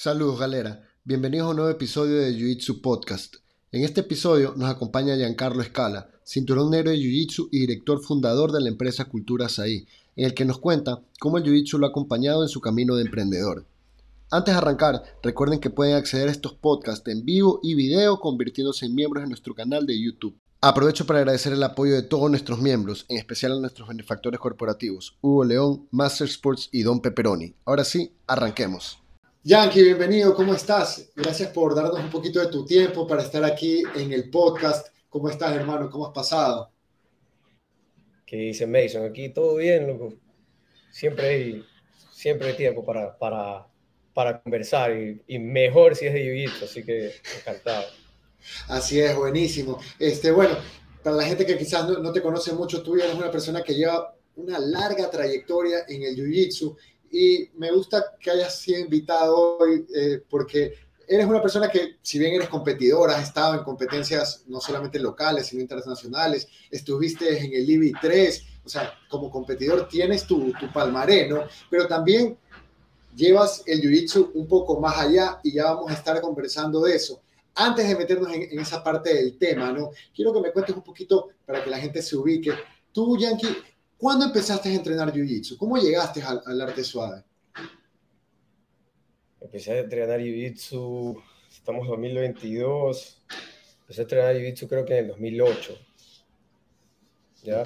Saludos galera, bienvenidos a un nuevo episodio de Jiu-Jitsu Podcast. En este episodio nos acompaña Giancarlo Escala, cinturón negro de Jiu-Jitsu y director fundador de la empresa Cultura Saí, en el que nos cuenta cómo el Jiu-Jitsu lo ha acompañado en su camino de emprendedor. Antes de arrancar, recuerden que pueden acceder a estos podcasts en vivo y video convirtiéndose en miembros de nuestro canal de YouTube. Aprovecho para agradecer el apoyo de todos nuestros miembros, en especial a nuestros benefactores corporativos, Hugo León, Master Sports y Don Pepperoni. Ahora sí, arranquemos. Yankee, bienvenido, ¿cómo estás? Gracias por darnos un poquito de tu tiempo para estar aquí en el podcast. ¿Cómo estás, hermano? ¿Cómo has pasado? ¿Qué dice Mason? Aquí todo bien, loco. Siempre hay, siempre hay tiempo para, para, para conversar y, mejor si es de jiu así que encantado. Así es, buenísimo. Este, bueno, para la gente que quizás no, no te conoce mucho, tú eres una persona que lleva una larga trayectoria en el jiu-jitsu y me gusta que hayas sido invitado hoy eh, porque eres una persona que, si bien eres competidor, has estado en competencias no solamente locales, sino internacionales, estuviste en el IBI 3, o sea, como competidor tienes tu, tu palmaré, ¿no? Pero también llevas el jiu-jitsu un poco más allá y ya vamos a estar conversando de eso. Antes de meternos en, en esa parte del tema, ¿no? Quiero que me cuentes un poquito para que la gente se ubique. Tú, Yankee, ¿Cuándo empezaste a entrenar Jiu-Jitsu? ¿Cómo llegaste al, arte suave? Empecé a entrenar Jiu-Jitsu, estamos en 2022, empecé a entrenar Jiu-Jitsu creo que en el 2008. ¿Ya?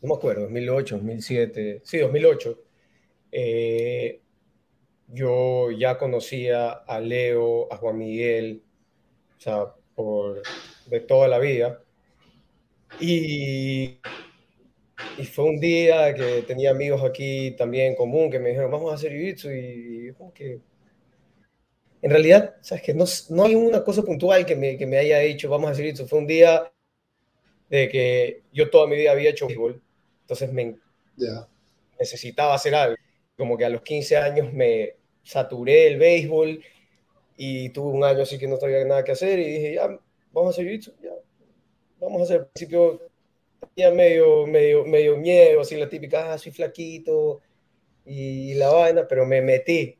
No me acuerdo, 2008, 2007, sí, 2008. Eh, yo ya conocía a Leo, a Juan Miguel, o sea, por, de toda la vida. Y y fue un día que tenía amigos aquí también en común que me dijeron, vamos a hacer jiu-jitsu y como que... En realidad, ¿sabes que no, no, hay una cosa puntual que me, que me haya dicho, vamos a hacer jiu-jitsu. Fue un día de que yo toda mi vida había hecho béisbol, entonces me necesitaba hacer algo. Como que a los 15 años me saturé el béisbol y tuve un año así que no tenía nada que hacer y dije, ya, vamos a hacer jiu-jitsu, ya, vamos a hacer. Al principio tenía medio, medio, medio miedo, así la típica, ah, soy flaquito y la vaina, pero me metí,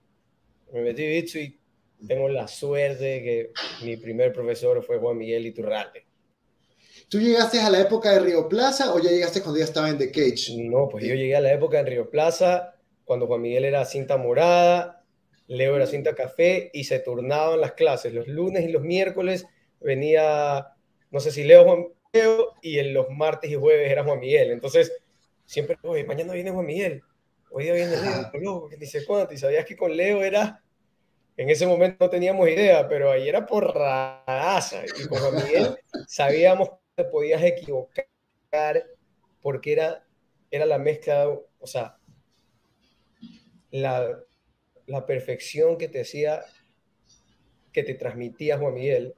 me metí bicho y tengo la suerte de que mi primer profesor fue Juan Miguel Iturralde. ¿Tú llegaste a la época de Río Plaza o ya llegaste cuando ya estaba en The Cage? No, pues yo llegué a la época de Río Plaza, cuando Juan Miguel era cinta morada, Leo era cinta café y se turnaban las clases. Los lunes y los miércoles venía, no sé si Leo Juan, y en los martes y jueves era Juan Miguel. Entonces, siempre, oye, mañana viene Juan Miguel, hoy día viene Leo, loco, que dice cuánto. Y sabías que con Leo era, en ese momento no teníamos idea, pero ahí era por raza. Y con Juan Miguel sabíamos que te podías equivocar porque era, era la mezcla, o sea, la, la perfección que te hacía, que te transmitía Juan Miguel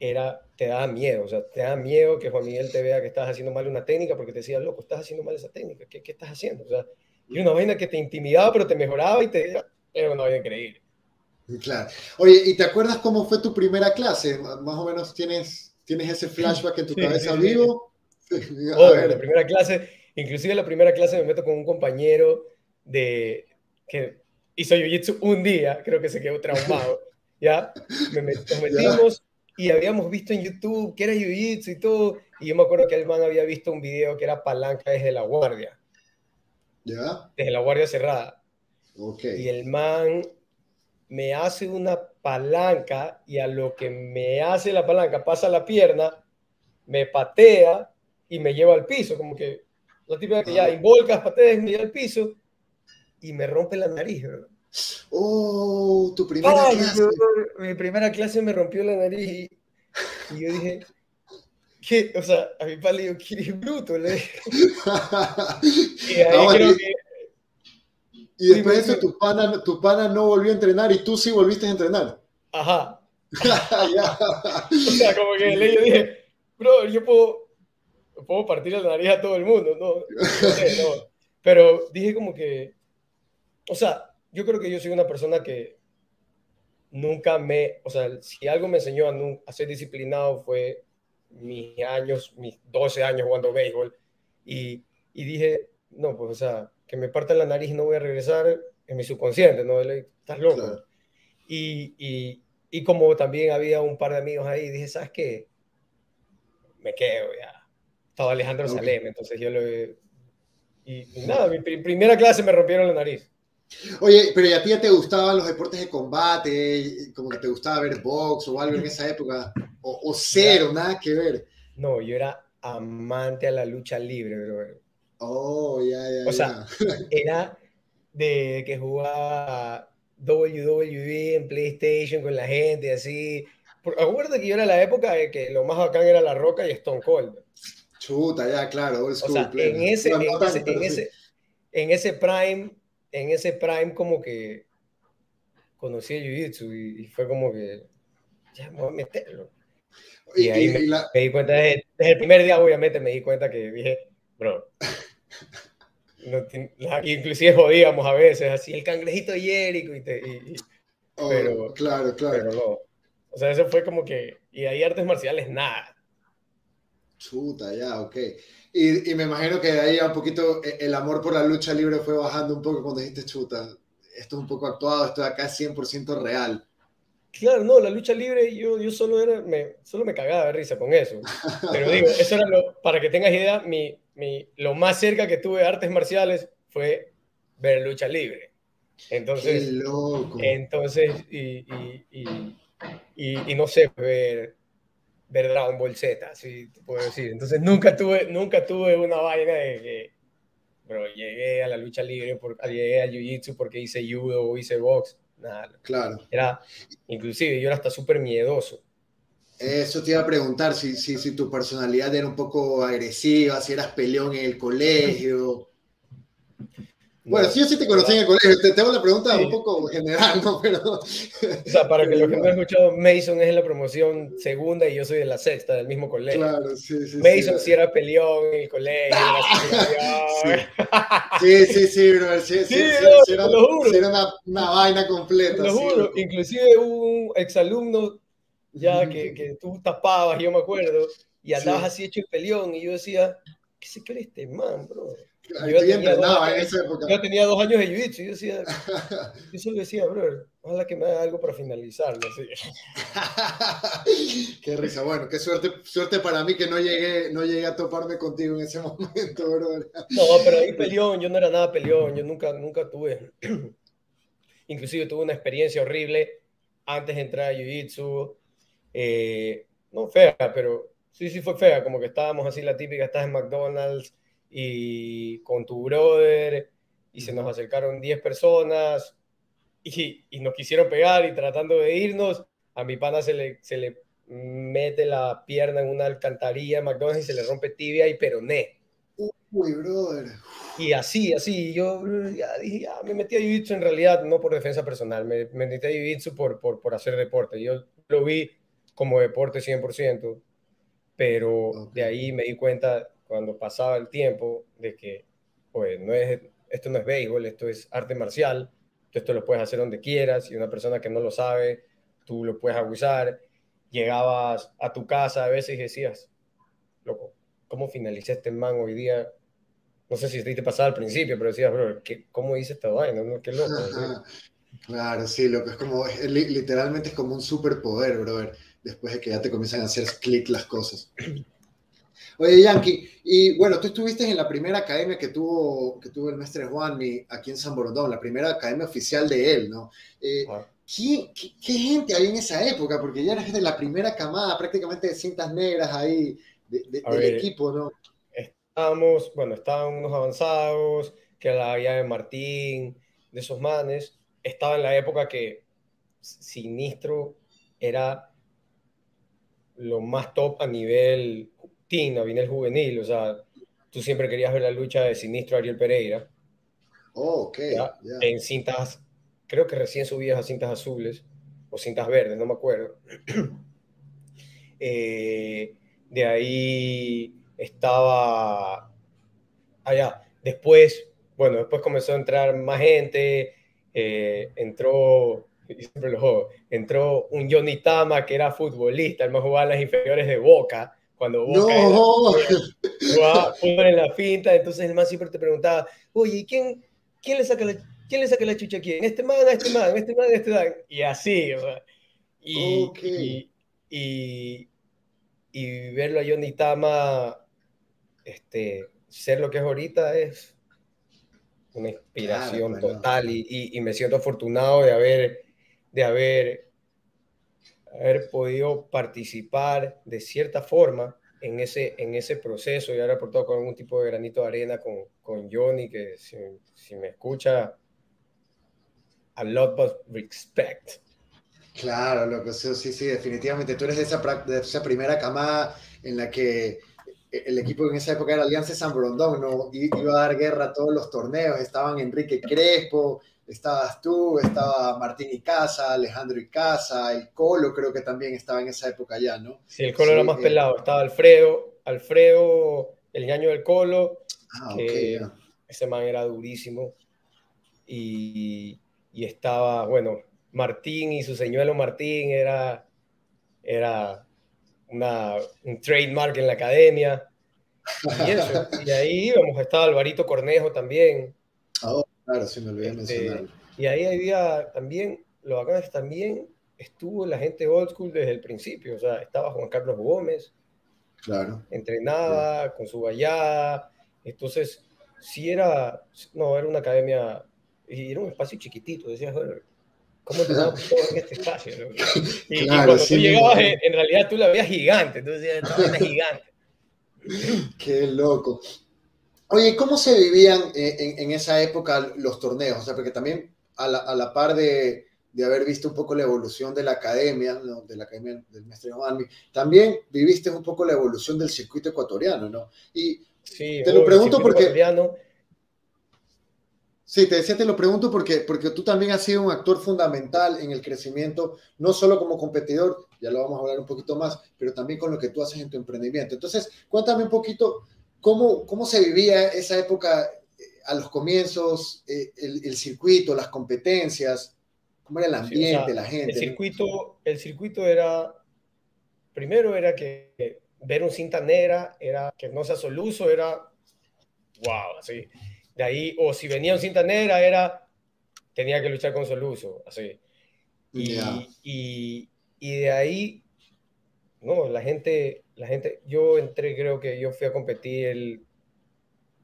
era, te daba miedo, o sea, te da miedo que Juan Miguel te vea que estás haciendo mal una técnica porque te decía, loco, estás haciendo mal esa técnica, ¿qué, qué estás haciendo? O sea, y una vaina que te intimidaba, pero te mejoraba y te era una vaina increíble. Claro. Oye, ¿y te acuerdas cómo fue tu primera clase? Más o menos tienes, tienes ese flashback en tu cabeza vivo. Oh, la primera clase, inclusive la primera clase me meto con un compañero de que hizo jiu-jitsu un día, creo que se quedó traumado, ¿ya? Me, nos metimos, y habíamos visto en YouTube que era jiu-jitsu y todo, y yo me acuerdo que el man había visto un video que era palanca desde la guardia. ¿Ya? Desde la guardia cerrada. Ok. Y el man me hace una palanca y a lo que me hace la palanca pasa la pierna, me patea y me lleva al piso, como que la típica que ya ah. involcas, pateas y me lleva al piso y me rompe la nariz, ¿verdad? Oh, tu primera clase. mi primera clase me rompió la nariz y, yo dije, ¿qué? O sea, a mi padre le digo, ¿quién es bruto? Le y, ahí y, después de eso, tu pana, tu pana no volvió a entrenar y tú sí volviste a entrenar. Ajá. o sea, como que le dije, bro, yo puedo, puedo partir la nariz a todo el mundo, ¿no? no, sé, no. Pero dije como que, o sea, yo creo que yo soy una persona que nunca me, o sea, si algo me enseñó a, ser disciplinado fue mis años, mis 12 años jugando béisbol. Y, y dije, no, pues, o sea, que me parta la nariz y no voy a regresar en mi subconsciente, ¿no? Estás loco. Y, y, y, como también había un par de amigos ahí, dije, ¿sabes qué? Me quedo ya. Estaba Alejandro Salem, entonces yo lo... Y, y nada, mi primera clase me rompieron la nariz. Oye, pero a ti ya te gustaban los deportes de combate? Como que te gustaba ver box o algo en esa época? ¿O, cero, nada que ver? No, yo era amante a la lucha libre, bro. Oh, ya, ya. O sea, era de que jugaba WWE en PlayStation con la gente, así. Acuérdate que yo era la época de que lo más bacán era La Roca y Stone Cold. Chuta, ya, claro, O sea, en ese, en, ese, en ese prime en ese prime como que conocí el Jiu-Jitsu y, fue como que, ya me voy a meterlo. Y, ahí me, di cuenta, desde, el primer día obviamente me di cuenta que dije, bro, inclusive jodíamos a veces, así el cangrejito Jericho y, te, oh, pero, claro, claro. Pero no. O sea, eso fue como que, y ahí artes marciales, nada. Chuta, ya, ok. Y, me imagino que de ahí un poquito eh, el amor por la lucha libre fue bajando un poco cuando dijiste chuta. Esto es un poco actuado, esto de acá es 100% real. Claro, no, la lucha libre yo, yo solo, era, me, solo me cagaba de risa con eso. Pero digo, eso era lo, para que tengas idea, mi, mi, lo más cerca que tuve de artes marciales fue ver lucha libre. Entonces, Qué loco. entonces y, y, y, y no sé, ver ver Dragon Ball Z, así te puedo decir. Entonces nunca tuve, nunca tuve una vaina de que, bro, llegué a la lucha libre, por, llegué al Jiu-Jitsu porque hice judo o hice box. Nada. Claro. Era, inclusive yo era hasta súper miedoso. Eso te iba a preguntar, si, si, si tu personalidad era un poco agresiva, si eras peleón en el colegio. Bueno, sí, yo sí te conocí en el colegio. Te tengo una pregunta un poco general, ¿no? Pero... O sea, para que los que no han escuchado, Mason es en la promoción segunda y yo soy de la sexta, del mismo colegio. Claro, sí, sí. Mason sí, era peleón en el colegio. sí. sí, sí, bro. Sí, sí, sí, era, lo juro. era una, una, vaina completa. Lo juro. Inclusive hubo un exalumno ya que, que tú tapabas, yo me acuerdo, y andabas así hecho el peleón y yo decía, ¿qué se cree este man, bro? Yo tenía, años, yo tenía dos años de jiu-jitsu y yo decía, yo solo decía, bro, ojalá que me haga algo para finalizarlo. qué risa, bueno, qué suerte, suerte para mí que no llegué, no llegué a toparme contigo en ese momento. No, pero ahí peleón, yo no era nada peleón, yo nunca, nunca tuve, inclusive tuve una experiencia horrible antes de entrar a jiu-jitsu, eh, no fea, pero sí, sí fue fea, como que estábamos así la típica, estás en McDonald's, y con tu brother y se nos acercaron 10 personas y, y, nos quisieron pegar y tratando de irnos, a mi pana se le, se le mete la pierna en una alcantarilla de McDonald's y se le rompe tibia y peroné. Uy, brother. Y así, así, yo ya dije, ya, me metí a Jiu-Jitsu en realidad, no por defensa personal, me, me metí a Jiu-Jitsu por, por, por, hacer deporte. Yo lo vi como deporte 100%, pero de ahí me di cuenta cuando pasaba el tiempo de que, pues, no es, esto no es béisbol, esto es arte marcial, esto lo puedes hacer donde quieras y una persona que no lo sabe, tú lo puedes abusar. Llegabas a tu casa a veces y decías, loco, ¿cómo finalicé este man hoy día? No sé si te pasaba al principio, pero decías, bro, ¿qué, ¿cómo hice esta vaina? Qué loco. Claro, sí, loco, es como, literalmente es como un superpoder, brother, después de que ya te comienzan a hacer clic las cosas. Oye, Yankee, y bueno, tú estuviste en la primera academia que tuvo, que tuvo el maestro Juanmi aquí en San Borondón, la primera academia oficial de él, ¿no? Eh, ¿qué, gente hay en esa época? Porque ya eres de la primera camada prácticamente de cintas negras ahí del equipo, ¿no? Estábamos, bueno, estaban unos avanzados, que la había de Martín, de esos manes. Estaba en la época que Sinistro era lo más top a nivel teen, vine el juvenil, o sea, tú siempre querías ver la lucha de Sinistro Ariel Pereira. Oh, ok. En cintas, creo que recién subías a cintas azules o cintas verdes, no me acuerdo. Eh, de ahí estaba allá. Después, bueno, después comenzó a entrar más gente, eh, entró, siempre lo entró un Johnny Tama que era futbolista, el más jugaba en las inferiores de Boca, cuando Boca no. en la finta, entonces el más siempre te preguntaba, oye, ¿quién, quién le saca la ¿quién le saca la chucha a quién? Este man, a este man, este man, a este man. Y así, o sea. Y, y, y, verlo a Johnny Tama este, ser lo que es ahorita es una inspiración total y, y, me siento afortunado de haber, de haber, haber podido participar de cierta forma en ese, en ese proceso y haber aportado con algún tipo de granito de arena con, con Johnny, que si, si me escucha, a lot of respect. Claro, lo que sí, sí, definitivamente. Tú eres de esa, de esa primera camada en la que el equipo en esa época era Alianza San Brondón, ¿no? iba a dar guerra a todos los torneos. Estaban Enrique Crespo, estabas tú, estaba Martín Icaza, Alejandro Icaza, el Colo creo que también estaba en esa época ya, ¿no? Sí, el Colo era más pelado. Estaba Alfredo, Alfredo, el ñaño del Colo, ah, que ese man era durísimo. Y, y estaba, bueno, Martín y su señuelo Martín era, era una, un trademark en la academia. Y, eso, y ahí íbamos, estaba Alvarito Cornejo también. Claro, sí me olvidé este, mencionar. Y ahí había también, lo bacán es también estuvo la gente old school desde el principio, o sea, estaba Juan Carlos Gómez, claro. entrenaba con su vallada, entonces, sí era, no, era una academia, y era un espacio chiquitito, decías, ¿Cómo te damos todo en este espacio? Y, cuando tú llegabas, en, realidad tú la veías gigante, entonces esta gigante. Qué loco. Oye, ¿cómo se vivían en, en, esa época los torneos? O sea, porque también a la, a la par de, de, haber visto un poco la evolución de la academia, ¿no? de la academia del maestro Giovanni, también viviste un poco la evolución del circuito ecuatoriano, ¿no? Y sí, te lo pregunto porque... Sí, te decía, te lo pregunto porque, porque tú también has sido un actor fundamental en el crecimiento, no solo como competidor, ya lo vamos a hablar un poquito más, pero también con lo que tú haces en tu emprendimiento. Entonces, cuéntame un poquito cómo, cómo se vivía esa época eh, a los comienzos, eh, el, circuito, las competencias, cómo era el ambiente, la gente. El circuito, el circuito era, primero era que ver un cinta negra, era que no sea soluso, era wow, así de ahí, o si venía un cinta negra, era, tenía que luchar con Soluso, así. Y, y, y, de ahí, no, la gente, la gente, yo entré, creo que yo fui a competir el,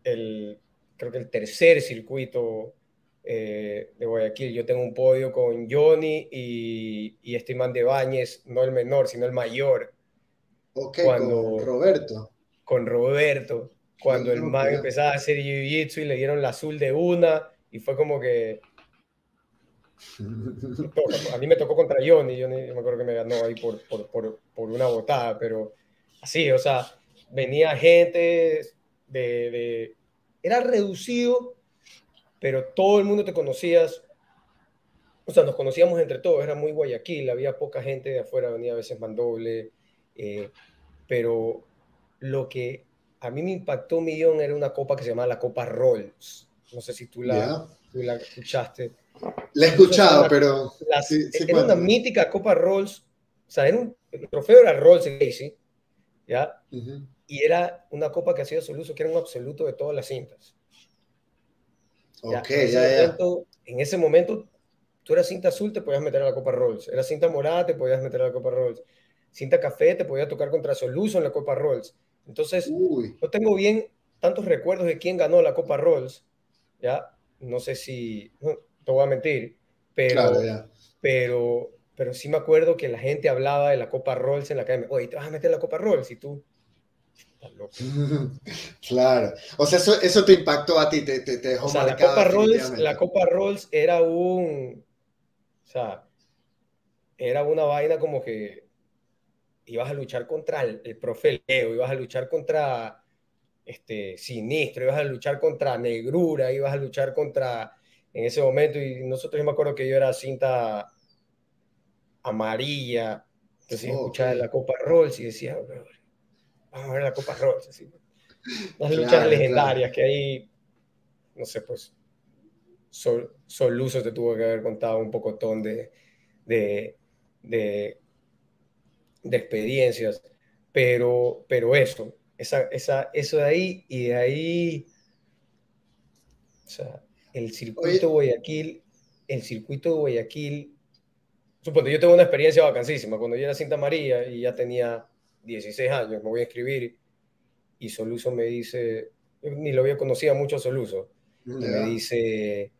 el creo que el tercer circuito eh, de Guayaquil. Yo tengo un podio con Johnny y, y este man de Bañez, no el menor, sino el mayor. Ok, con Roberto. Con Roberto cuando el man empezaba a hacer jiu-jitsu y le dieron la azul de una y fue como que a mí me tocó contra Johnny, Johnny me acuerdo que me ganó ahí por, por, por, por una botada, pero así, o sea, venía gente de, de, Era reducido, pero todo el mundo te conocías, o sea, nos conocíamos entre todos, era muy Guayaquil, había poca gente de afuera, venía a veces Mandoble, eh, pero lo que a mí me impactó un millón, era una copa que se llama la Copa Rolls. No sé si tú la, la escuchaste. La he escuchado, pero... era una mítica Copa Rolls, o sea, era un, el trofeo era Rolls Casey, ¿ya? Y era una copa que hacía uso, que era un absoluto de todas las cintas. Ok, en, ese momento, en ese momento, tú eras cinta azul, te podías meter a la Copa Rolls. Era cinta morada, te podías meter a la Copa Rolls. Cinta café, te podías tocar contra Soluso en la Copa Rolls. Entonces, no tengo bien tantos recuerdos de quién ganó la Copa Rolls, ¿ya? No sé si, no, te voy a mentir, pero, pero, pero sí me acuerdo que la gente hablaba de la Copa Rolls en la calle. Oye, te vas a meter la Copa Rolls y tú... Loco. claro. O sea, eso, eso, te impactó a ti, te, te, dejó o sea, la Copa, Rolls, la Copa Rolls era un... O sea, era una vaina como que ibas a luchar contra el, profe Leo, ibas a luchar contra este, Sinistro, ibas a luchar contra Negrura, ibas a luchar contra, en ese momento, y nosotros yo me acuerdo que yo era cinta amarilla, entonces escuchaba la Copa Rolls y decía, vamos a ver la Copa Rolls, así. Las luchas legendarias que ahí, no sé, pues, Sol, Soluso te tuvo que haber contado un pocotón de, de, de de experiencias, pero, pero eso, esa, esa, eso de ahí y de ahí, o sea, el circuito Guayaquil, el circuito de Guayaquil, supongo, yo tengo una experiencia vacancísima. Cuando yo era cinta María y ya tenía 16 años, me voy a escribir y Soluso me dice, ni lo había conocido mucho a Soluso, me dice,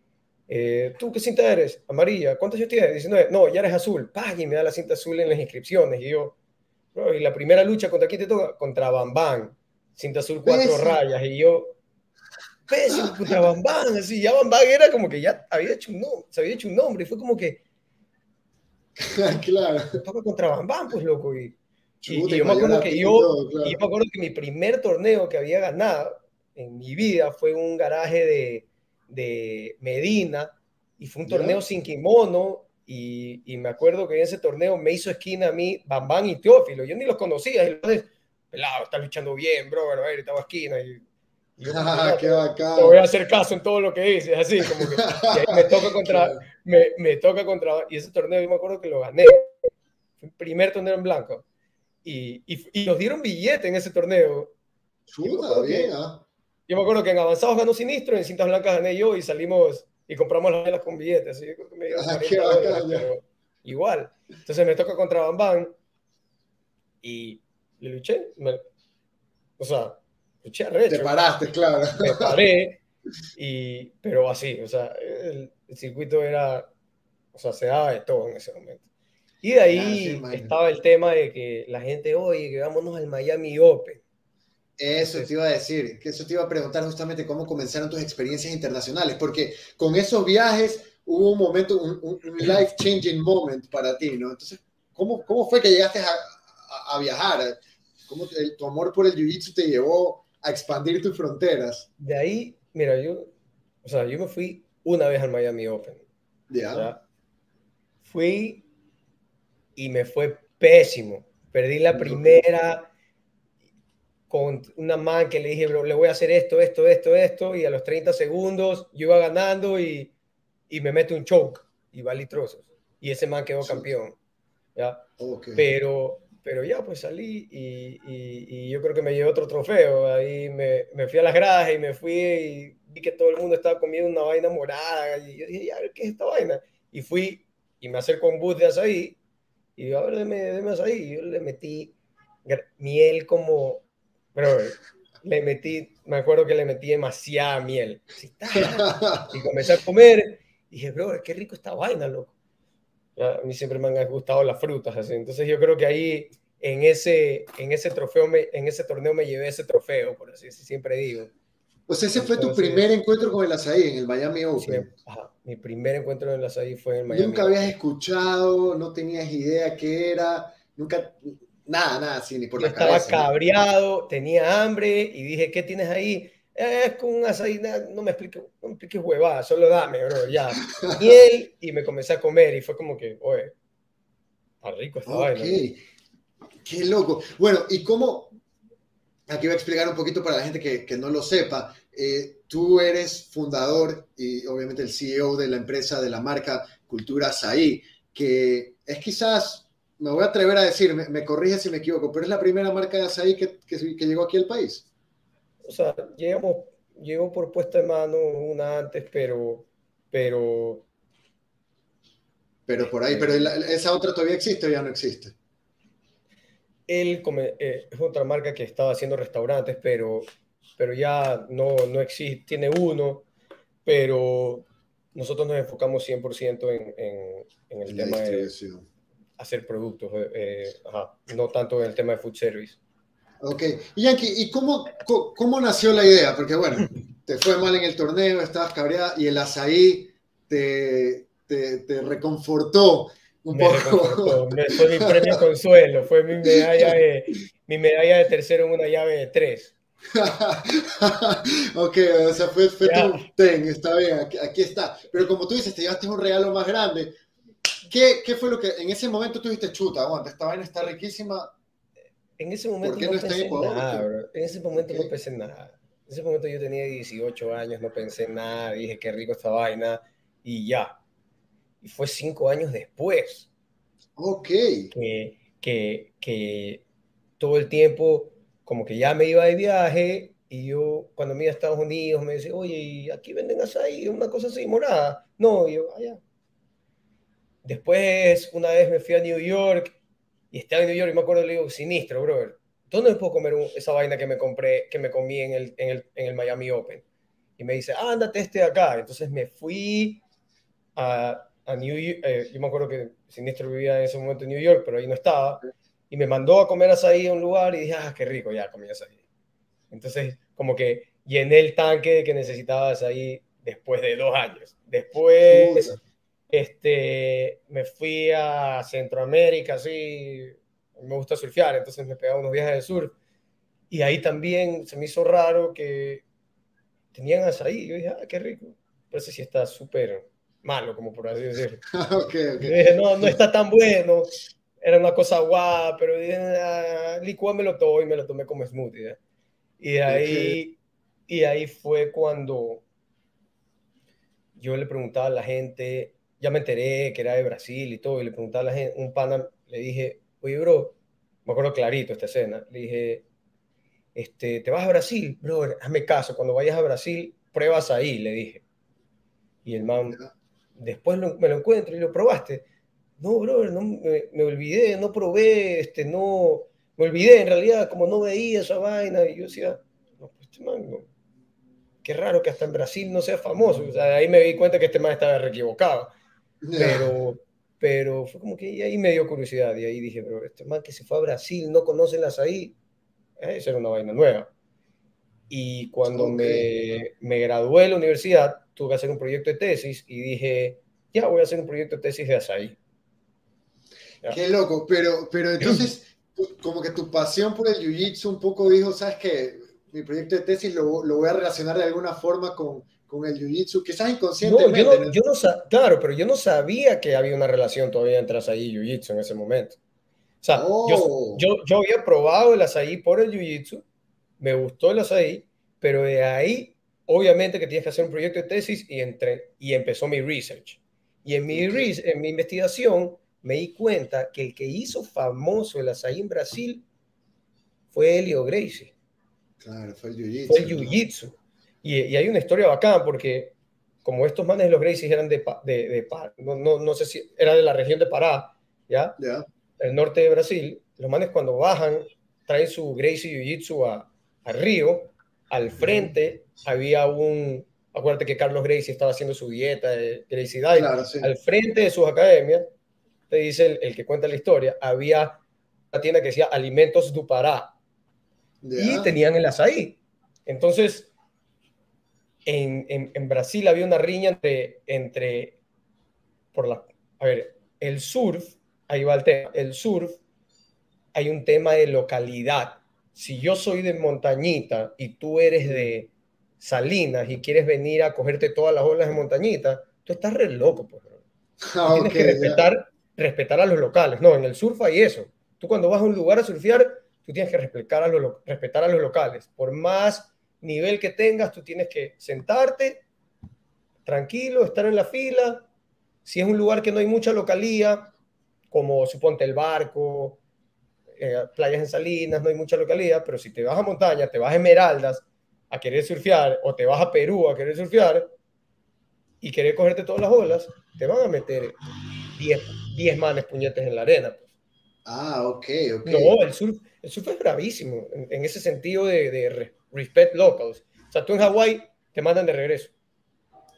eh, ¿tú qué cinta eres? Amarilla. ¿Cuántos años tienes? 19. No, ya eres azul. ¡Pag! Y me da la cinta azul en las inscripciones. Y yo, y la primera lucha, ¿contra quién te toca? Contra Bambán. Cinta azul, cuatro rayas. Y yo, pésimo, contra Bambán. Así, ya Bambán era como que ya había hecho un nombre, se había hecho un nombre. Y fue como que. claro. Toca contra Bambán, pues loco. Y, y, yo me acuerdo que yo, y yo me acuerdo que mi primer torneo que había ganado en mi vida fue un garaje de de Medina y fue un torneo sin kimono y, y, me acuerdo que en ese torneo me hizo esquina a mí Bambán y Teófilo, yo ni los conocía, y los pelado, está luchando bien, bro, a ver, estaba esquina y, yo ah, qué bacán. Te voy a hacer caso en todo lo que dices, así como que me toca contra, me, me, toca contra, y ese torneo yo me acuerdo que lo gané, el primer torneo en blanco, y, y, y nos dieron billete en ese torneo. Chuta, bien, ¿ah? Yo me acuerdo que en avanzados ganó Sinistro, en cintas blancas gané yo y salimos y compramos las velas con billetes. Así que me ah, igual. Entonces me toca contra Bambán y le luché. o sea, a Te paraste, claro. Me paré, y, pero así, o sea, el, circuito era, o sea, se daba de todo en ese momento. Y de ahí estaba el tema de que la gente, oye, que vámonos al Miami Open. Eso te iba a decir, que eso te iba a preguntar justamente cómo comenzaron tus experiencias internacionales, porque con esos viajes hubo un momento, un, life-changing moment para ti, ¿no? Entonces, ¿cómo, cómo fue que llegaste a, a, viajar? ¿Cómo tu amor por el jiu-jitsu te llevó a expandir tus fronteras? De ahí, mira, yo, o sea, yo me fui una vez al Miami Open. Ya. Fui y me fue pésimo. Perdí la primera con una man que le dije, le voy a hacer esto, esto, esto, esto, y a los 30 segundos yo iba ganando y, y me mete un choke y va trozos. Y ese man quedó campeón. ¿ya? Pero, pero ya, pues salí y, y, yo creo que me llevé otro trofeo. Ahí me, me, fui a las gradas y me fui y vi que todo el mundo estaba comiendo una vaina morada. Y yo dije, ya, ¿qué es esta vaina? Y fui y me acerco a un bus de azaí y yo, a ver, deme, deme azaí. Y yo le metí miel como pero le metí, me acuerdo que le metí demasiada miel. y comencé a comer. Y dije, bro, qué rico esta vaina, loco. A mí siempre me han gustado las frutas, así. Entonces yo creo que ahí, en ese, en ese trofeo, en ese torneo me llevé ese trofeo, por así decirlo, siempre digo. Pues ese fue tu primer encuentro con el azaí en el Miami Open. mi primer encuentro en el azaí fue en el Miami Nunca habías escuchado, no tenías idea qué era, nunca, Nada, nada, sí, ni por la Estaba cabreado, tenía hambre y dije, ¿qué tienes ahí? Es con un asadín, no me expliques, no me expliques huevada, solo dame, bro, ya. Miel y me comencé a comer y fue como que, oye, está rico esta vaina. Qué loco. Bueno, ¿y cómo? Aquí voy a explicar un poquito para la gente que, que no lo sepa. Eh, tú eres fundador y obviamente el CEO de la empresa, de la marca Cultura Saí, que es quizás me voy a atrever a decir, me, corrige si me equivoco, pero es la primera marca de açaí que, que, llegó aquí al país. O sea, llegamos, llegó por puesta de mano una antes, pero, pero... Pero por ahí, pero esa otra todavía existe o ya no existe. Él eh, es otra marca que estaba haciendo restaurantes, pero, pero ya no, no existe, tiene uno, pero nosotros nos enfocamos 100% en, en, en el tema de hacer productos, eh, eh, no tanto en el tema de food service. Ok, y Yankee, ¿y cómo, cómo, nació la idea? Porque bueno, te fue mal en el torneo, estabas cabreada y el azaí te, te, te reconfortó un me poco. fue mi premio consuelo, fue mi medalla, de, mi medalla de tercero en una llave de tres. ok, o sea, fue, fue tu ten, está bien, aquí, aquí, está. Pero como tú dices, te llevaste un regalo más grande, ¿Qué, ¿Qué, fue lo que en ese momento tuviste chuta? Aguanta, esta vaina está riquísima. En ese momento no, pensé nada, bro. En ese momento no pensé nada. En ese momento yo tenía 18 años, no pensé en nada, dije qué rico esta vaina y ya. Y fue cinco años después. Ok. Que, que, que todo el tiempo, como que ya me iba de viaje Y yo, cuando me iba a Estados Unidos, me decía, oye, ¿y aquí venden açaí, una cosa así, morada. No, y yo, allá. Después, una vez me fui a New York y estaba en New York y me acuerdo, le digo, sinistro, brother. ¿Dónde puedo comer esa vaina que me compré, que me comí en el, en el, en el Miami Open? Y me dice, ándate este acá. Entonces me fui a, a New York. Eh, yo me acuerdo que Sinistro vivía en ese momento en New York, pero ahí no estaba. Y me mandó a comer açaí a un lugar y dije, ah, qué rico, ya comí açaí. Entonces, como que llené el tanque que necesitaba açaí después de dos años. Después, este, me fui a Centroamérica, así, me gusta surfear, entonces me pegaba unos viajes de surf. Y ahí también se me hizo raro que tenían açaí. Yo dije, ah, qué rico. Pero ese sí está súper malo, como por así decirlo. okay, okay. no, no está tan bueno. Era una cosa guapa, pero dije, ah, me lo tomé y me lo tomé como smoothie. ¿eh? Y ahí, y ahí fue cuando yo le preguntaba a la gente, ya me enteré que era de Brasil y todo, y le preguntaba a la gente, un pana, le dije, oye, bro, me acuerdo clarito esta escena, le dije, este, ¿te vas a Brasil? Bro, hazme caso, cuando vayas a Brasil, pruebas ahí, le dije. Y el man, después me lo encuentro y lo probaste. No, bro, no, me, olvidé, no probé, este, no, me olvidé, en realidad, como no veía esa vaina, y yo decía, no, pues este man, qué raro que hasta en Brasil no sea famoso. O sea, ahí me di cuenta que este man estaba equivocado. Pero, pero fue como que ahí me dio curiosidad, y ahí dije, bro, este man que se fue a Brasil, no conocen las ahí, esa era una vaina nueva. Y cuando me, me gradué de la universidad, tuve que hacer un proyecto de tesis y dije, ya voy a hacer un proyecto de tesis de azaí. Qué loco, pero, pero entonces, como que tu pasión por el jiu-jitsu un poco dijo, sabes que mi proyecto de tesis lo, lo, voy a relacionar de alguna forma con, con el jiu-jitsu, quizás inconscientemente. No, yo no, yo no claro, pero yo no sabía que había una relación todavía entre azaí y jiu-jitsu en ese momento. O sea, yo, oh. yo, yo, había probado el azaí por el jiu-jitsu, me gustó el azaí, pero de ahí, obviamente que tienes que hacer un proyecto de tesis y, entre, y empezó mi research. Y en mi, en mi investigación me di cuenta que el que hizo famoso el azaí en Brasil fue Helio Gracie. Claro, fue el jiu-jitsu. Fue el jiu-jitsu. Y, y, hay una historia bacán porque como estos manes de los Gracies eran de, de, de no, no, no, sé si era de la región de Pará, ¿ya? Yeah el norte de Brasil, los manes cuando bajan traen su Gracie Jiu-Jitsu a, a, Río, al frente había un, acuérdate que Carlos Gracie estaba haciendo su dieta de Gracie Diet, al frente de sus academias, te dice el, que cuenta la historia, había una tienda que decía Alimentos du Pará, y tenían el azaí. Entonces, en, en, en, Brasil había una riña entre, entre por la, a ver, el surf ahí va el tema, el surf, hay un tema de localidad. Si yo soy de Montañita y tú eres de Salinas y quieres venir a cogerte todas las olas de Montañita, tú estás re loco, pues. Ah, tienes que respetar, respetar a los locales. No, en el surf hay eso. Tú cuando vas a un lugar a surfear, tú tienes que respetar a los, respetar a los locales. Por más nivel que tengas, tú tienes que sentarte tranquilo, estar en la fila. Si es un lugar que no hay mucha localía, como suponte el barco, eh, playas en Salinas, no hay mucha localidad, pero si te vas a montaña, te vas a Esmeraldas a querer surfear o te vas a Perú a querer surfear y querer cogerte todas las olas, te van a meter 10 manes puñetes en la arena. Pues. Ah, ok, ok. No, el surf, el surf es bravísimo en, ese sentido de, de, respect locals. O sea, tú en Hawái te mandan de regreso.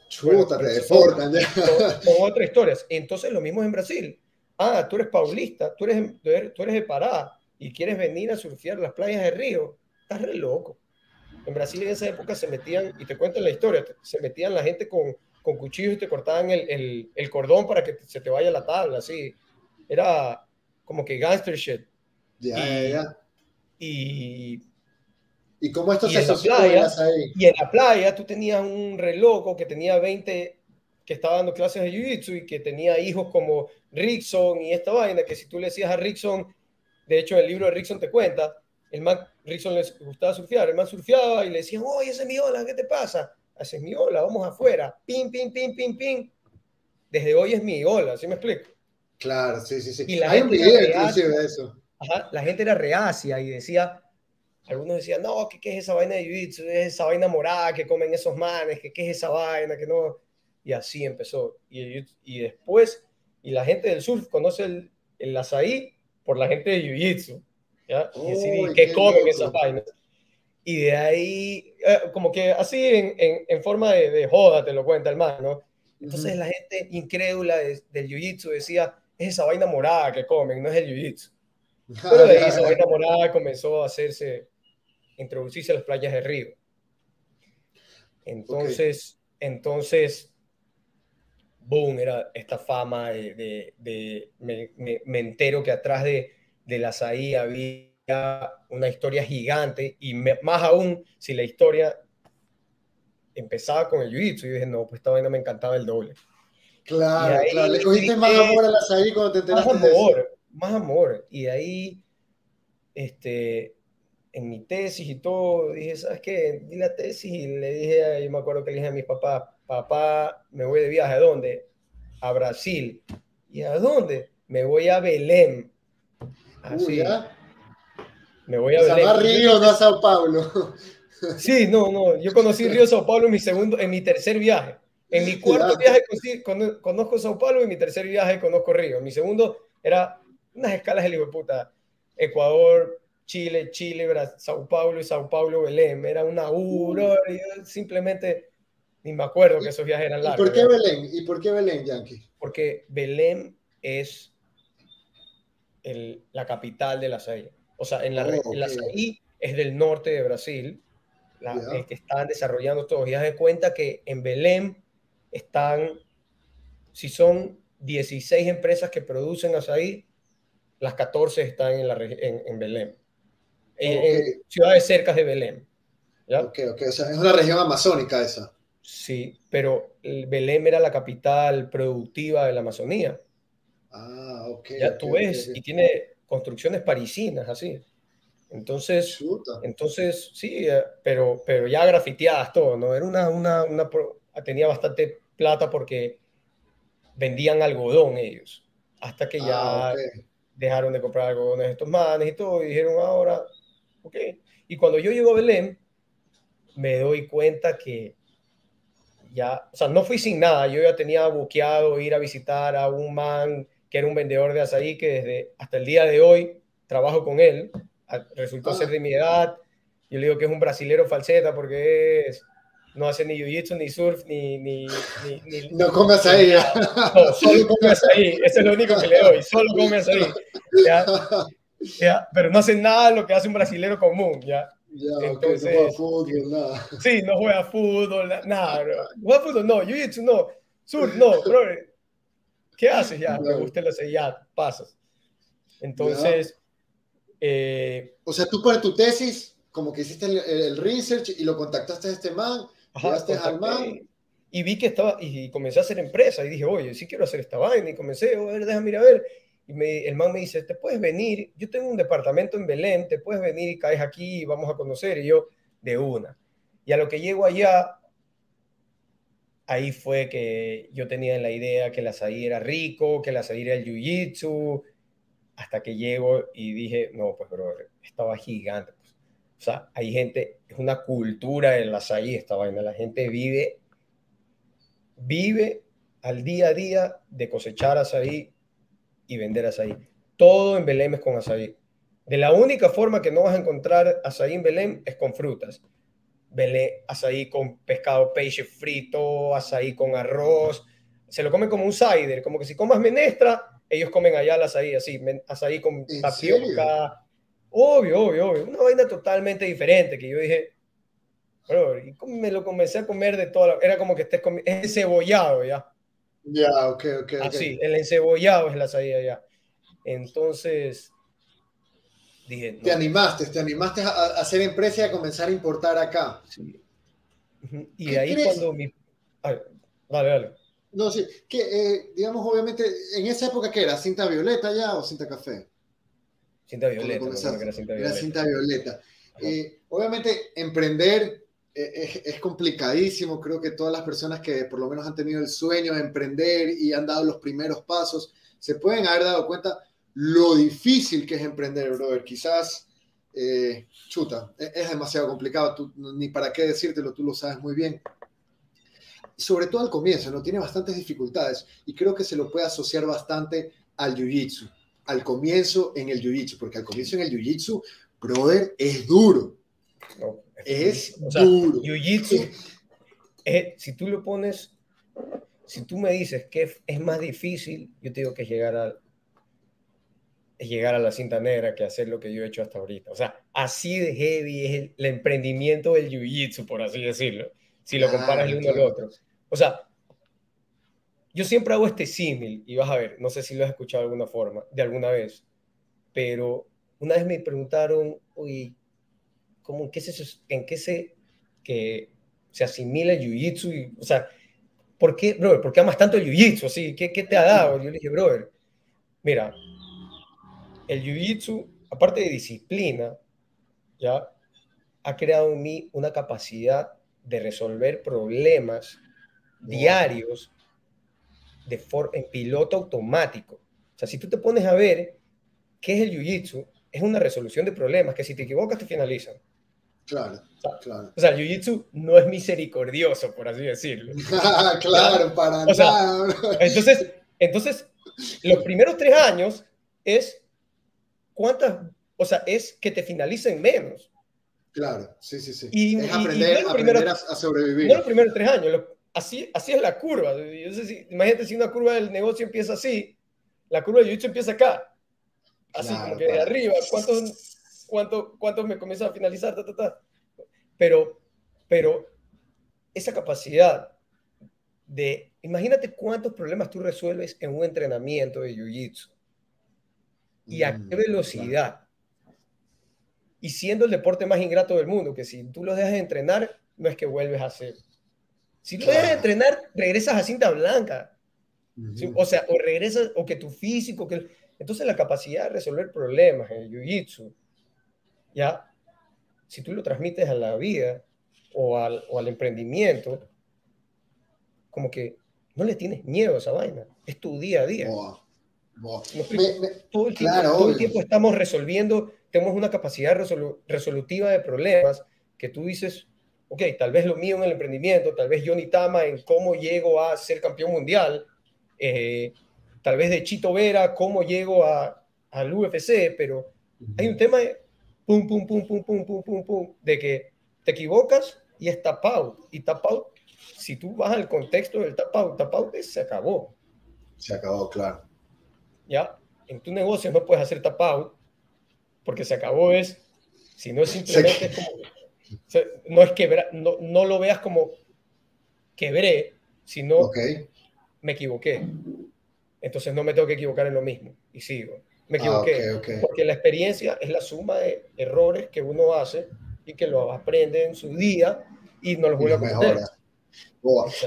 Chuta, te deportan. Son, otras historias. Entonces, lo mismo es en Brasil ah, tú eres paulista, tú eres, tú eres de Pará y quieres venir a surfear las playas de Río, estás re loco. En Brasil en esa época se metían, y te cuento la historia, se metían la gente con, con cuchillos y te cortaban el, el, el, cordón para que se te vaya la tabla, así. Era como que gangster shit. Ya, ya, ya. Y, ¿Y cómo esto se asocia ahí? Y en la playa tú tenías un reloj que tenía 20 que estaba dando clases de Jiu-Jitsu y que tenía hijos como Rickson y esta vaina, que si tú le decías a Rickson, de hecho el libro de Rickson te cuenta, el man, Rickson les gustaba surfear, el man surfeaba y le decían, oye, ese es mi ola, ¿qué te pasa? Ese es mi ola, vamos afuera, pim, pim, pim, pim, pim. Desde hoy es mi ola, ¿sí me explico? Claro, sí, sí, sí. Y la Hay gente un video inclusive de eso. Ajá, la gente era reacia y decía, algunos decían, no, ¿qué, ¿qué, es esa vaina de jiu-jitsu? Es esa vaina morada que comen esos manes, ¿qué, ¿qué es esa vaina? Que no... Y así empezó. Y, y después, y la gente del surf conoce el, el azaí por la gente de jiu-jitsu. ¿ya? y decir, ¿qué, comen esas vainas? Y de ahí, eh, como que así en, en, en forma de, de, joda te lo cuenta el man, ¿no? Entonces la gente incrédula de, del jiu-jitsu decía, es esa vaina morada que comen, no es el jiu-jitsu. Pero de ahí esa vaina morada comenzó a hacerse, introducirse a las playas de Río. Entonces, okay. entonces, boom, era esta fama de, de, de me, me, me, entero que atrás de, de la SAI había una historia gigante y me, más aún si la historia empezaba con el jiu-jitsu y dije, no, pues esta vaina me encantaba el doble. Claro, ahí, claro, le cogiste más amor a la SAI cuando te enteraste Más amor, más amor. Y de ahí, este, en mi tesis y todo, dije, ¿sabes qué? Di la tesis y le dije, yo me acuerdo que le dije a mis papás, papá, me voy de viaje, ¿a dónde? A Brasil. ¿Y a dónde? Me voy a Belém. Así. ¿ya? Me voy a o sea, Belém. a Río, no a Sao Paulo. Sí, no, no. Yo conocí Río Sao Paulo en mi segundo, en mi tercer viaje. En mi cuarto viaje conozco Sao Paulo y en mi tercer viaje conozco Río. Mi segundo era unas escalas de puta. Ecuador, Chile, Chile, Brasil, Sao Paulo y Sao Paulo, Belém. Era una U, bro, yo simplemente ni me acuerdo que esos viajes eran largos. ¿Y por qué Belém? ¿Y por qué Belém, Yankee? Porque Belém es el, la capital de la SAI. O sea, en la, oh, okay. la SAI es del norte de Brasil, la, yeah. que están desarrollando todos. Y haz de cuenta que en Belém están, si son 16 empresas que producen açaí, las 14 están en, la, en, en Belém, okay. en, ciudades cercas de Belém. ¿ya? Ok, ok, o sea, es una región amazónica esa. Sí, pero Belém era la capital productiva de la Amazonía. Ah, ok. Ya okay, tú ves, okay. y tiene construcciones parisinas así. Entonces, Chuta. entonces sí, eh, pero, pero ya grafiteadas todo, ¿no? Era una, una, una, tenía bastante plata porque vendían algodón ellos, hasta que ya Ah, dejaron de comprar algodones estos manes y todo, y dijeron ahora, ok. Y cuando yo llego a Belén, me doy cuenta que ya, o sea, no fui sin nada, yo ya tenía buqueado ir a visitar a un man que era un vendedor de azaí, que desde hasta el día de hoy trabajo con él, resultó Ah. ser de mi edad, yo le digo que es un brasilero falseta porque es, no hace ni jiu-jitsu, ni surf, ni... ni, ni, ni No comes ahí. No, solo come azaí, eso es lo único que le doy, solo come azaí. ¿ya? ¿ya? Pero no hace nada de lo que hace un brasilero común, ¿ya? Ya, Entonces, okay, no juega fútbol, nada. Sí, no juega fútbol, nada, bro. Juega fútbol, no, jiu-jitsu, no, surf, no, bro. ¿Qué haces ya? Me gusta azaí, ya, pasas. Entonces... Eh, o sea, tú para tu tesis, como que hiciste el, el, research y lo contactaste a este man, Ajá, llegaste al man. Y vi que estaba, y comencé a hacer empresa, y dije, oye, sí quiero hacer esta vaina, y comencé, a ver, déjame ir a ver. Y me, el man me dice, te puedes venir, yo tengo un departamento en Belén, te puedes venir y caes aquí y vamos a conocer, y yo, de una. Y a lo que llego allá, ahí fue que yo tenía la idea que el azaí era rico, que el azaí era el jiu-jitsu, hasta que llego y dije, no, pues, bro, estaba gigante. Pues. O sea, hay gente, es una cultura del azaí esta vaina, la gente vive, vive al día a día de cosechar azaí y vender azaí. Todo en Belém es con azaí. De la única forma que no vas a encontrar azaí en Belém es con frutas. Belém, azaí con pescado, peixe frito, azaí con arroz. Se lo comen como un cider, como que si comas menestra, ellos comen allá el azaí así, azaí con tapioca. Obvio, obvio, obvio. Una vaina totalmente diferente que yo dije, bro, y me lo comencé a comer de toda la... Era como que estés comiendo, es encebollado ya. Ya, ok, ok. Así, okay. el encebollado es el azaí allá. Entonces, dije... No. Te animaste, te animaste a, a, hacer empresa y a comenzar a importar acá. Sí. Y ahí crees? cuando mi... Ay, dale, dale. No, sí, que eh, digamos, obviamente, en esa época, ¿qué era? ¿Cinta violeta ya o cinta café? Cinta violeta. Era cinta violeta. Era cinta violeta. Eh, obviamente, emprender es, complicadísimo. Creo que todas las personas que por lo menos han tenido el sueño de emprender y han dado los primeros pasos, se pueden haber dado cuenta lo difícil que es emprender, brother. Quizás eh, chuta, e-, es, demasiado complicado, ni para qué decírtelo, tú lo sabes muy bien. Sobre todo al comienzo, ¿no? Tiene bastantes dificultades y creo que se lo puede asociar bastante al jiu-jitsu, al comienzo en el jiu-jitsu, porque al comienzo en el jiu-jitsu, brother, es duro. Es duro. Jiu-jitsu, si tú lo pones, si tú me dices que es más difícil, yo te digo que es llegar a, llegar a la cinta negra que hacer lo que yo he hecho hasta ahorita. O sea, así de heavy es el, emprendimiento del jiu-jitsu, por así decirlo, si lo comparas el uno al otro. O sea, yo siempre hago este símil, y vas a ver, no sé si lo has escuchado de alguna forma, de alguna vez, pero una vez me preguntaron, uy, ¿cómo, en qué se, en qué se, que se asimila el jiu-jitsu? O sea, ¿por qué, brother, por qué amas tanto el jiu-jitsu? Así, ¿qué, ¿Qué te ha dado? Yo le dije, brother, mira, el jiu-jitsu, aparte de disciplina, ya ha creado en mí una capacidad de resolver problemas diarios de en piloto automático. O sea, si tú te pones a ver qué es el jiu-jitsu, es una resolución de problemas que si te equivocas te finalizan. Claro, claro. O sea, jiu-jitsu no es misericordioso, por así decirlo. claro, para nada. Entonces, entonces, los primeros tres años es cuántas, o sea, es que te finalicen menos. Claro, sí, sí, sí. Y, es aprender, aprender a, sobrevivir. No los primeros tres años, así, así es la curva. Yo sé si, imagínate si una curva del negocio empieza así, la curva de YouTube empieza acá. Así, como que de arriba. ¿Cuántos, cuánto, cuántos me comienza a finalizar? Pero, pero esa capacidad de, imagínate cuántos problemas tú resuelves en un entrenamiento de Jiu-Jitsu y a qué mm, velocidad. Y siendo el deporte más ingrato del mundo, que si tú lo dejas de entrenar, no es que vuelves a hacer. Si tú dejas de entrenar, regresas a cinta blanca. O sea, o regresas, o que tu físico, que... Entonces la capacidad de resolver problemas en el Jiu-Jitsu, ya, si tú lo transmites a la vida o al, o al emprendimiento, como que no le tienes miedo a esa vaina. Es tu día a día. Todo, el tiempo, estamos resolviendo, tenemos una capacidad resolutiva de problemas que tú dices, ok, tal vez lo mío en el emprendimiento, tal vez Johnny Tama en cómo llego a ser campeón mundial, eh, tal vez de Chito Vera, cómo llego a, al UFC, pero hay un tema de pum, pum, pum, pum, pum, pum, pum, pum, de que te equivocas y es tap out. Y tap out, si tú vas al contexto del tap out, tap out se acabó. Se acabó, claro. ¿ya? En tu negocio no puedes hacer tapado porque se acabó es, si no es simplemente como, no es quebrar, no, no, lo veas como quebré, sino me equivoqué. Entonces no me tengo que equivocar en lo mismo y sigo. Me ah, equivoqué. Porque la experiencia es la suma de errores que uno hace y que lo aprende en su día y no los vuelve a cometer.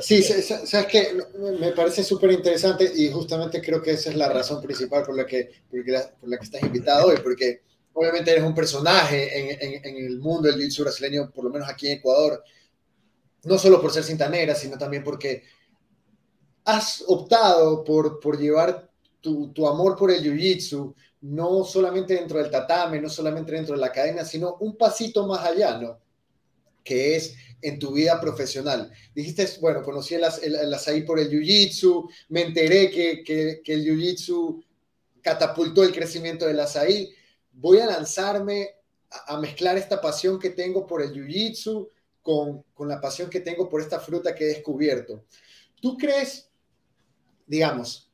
Sí, sabes que me parece súper interesante y justamente creo que esa es la razón principal por la que, por la, que estás invitado hoy, porque obviamente eres un personaje en, en, el mundo del jiu-jitsu brasileño, por lo menos aquí en Ecuador, no solo por ser cinta negra, sino también porque has optado por, por llevar tu, amor por el jiu-jitsu, no solamente dentro del tatame, no solamente dentro de la academia, sino un pasito más allá, ¿no? Que es en tu vida profesional? Dijiste, bueno, conocí el, el, por el Jiu-Jitsu, me enteré que, que, el Jiu-Jitsu catapultó el crecimiento del azaí. Voy a lanzarme a, mezclar esta pasión que tengo por el Jiu-Jitsu con, con la pasión que tengo por esta fruta que he descubierto. ¿Tú crees, digamos,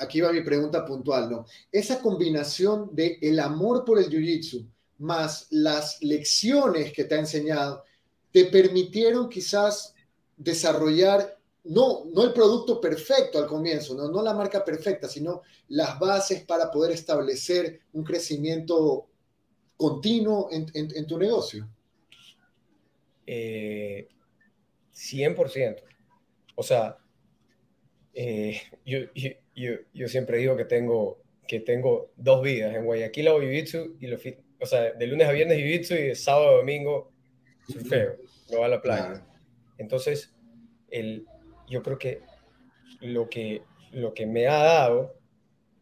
aquí va mi pregunta puntual, ¿no? Esa combinación de el amor por el Jiu-Jitsu más las lecciones que te ha enseñado, te permitieron quizás desarrollar no, no el producto perfecto al comienzo, no, no la marca perfecta, sino las bases para poder establecer un crecimiento continuo en, tu negocio? 100%. Eh, o sea, eh, yo, siempre digo que tengo, que tengo dos vidas. En Guayaquil hago Jiu-Jitsu, y o sea, de lunes a viernes Jiu-Jitsu y de sábado a domingo soy feo, no va a la playa. Entonces, el, yo creo que lo, que lo que me ha dado,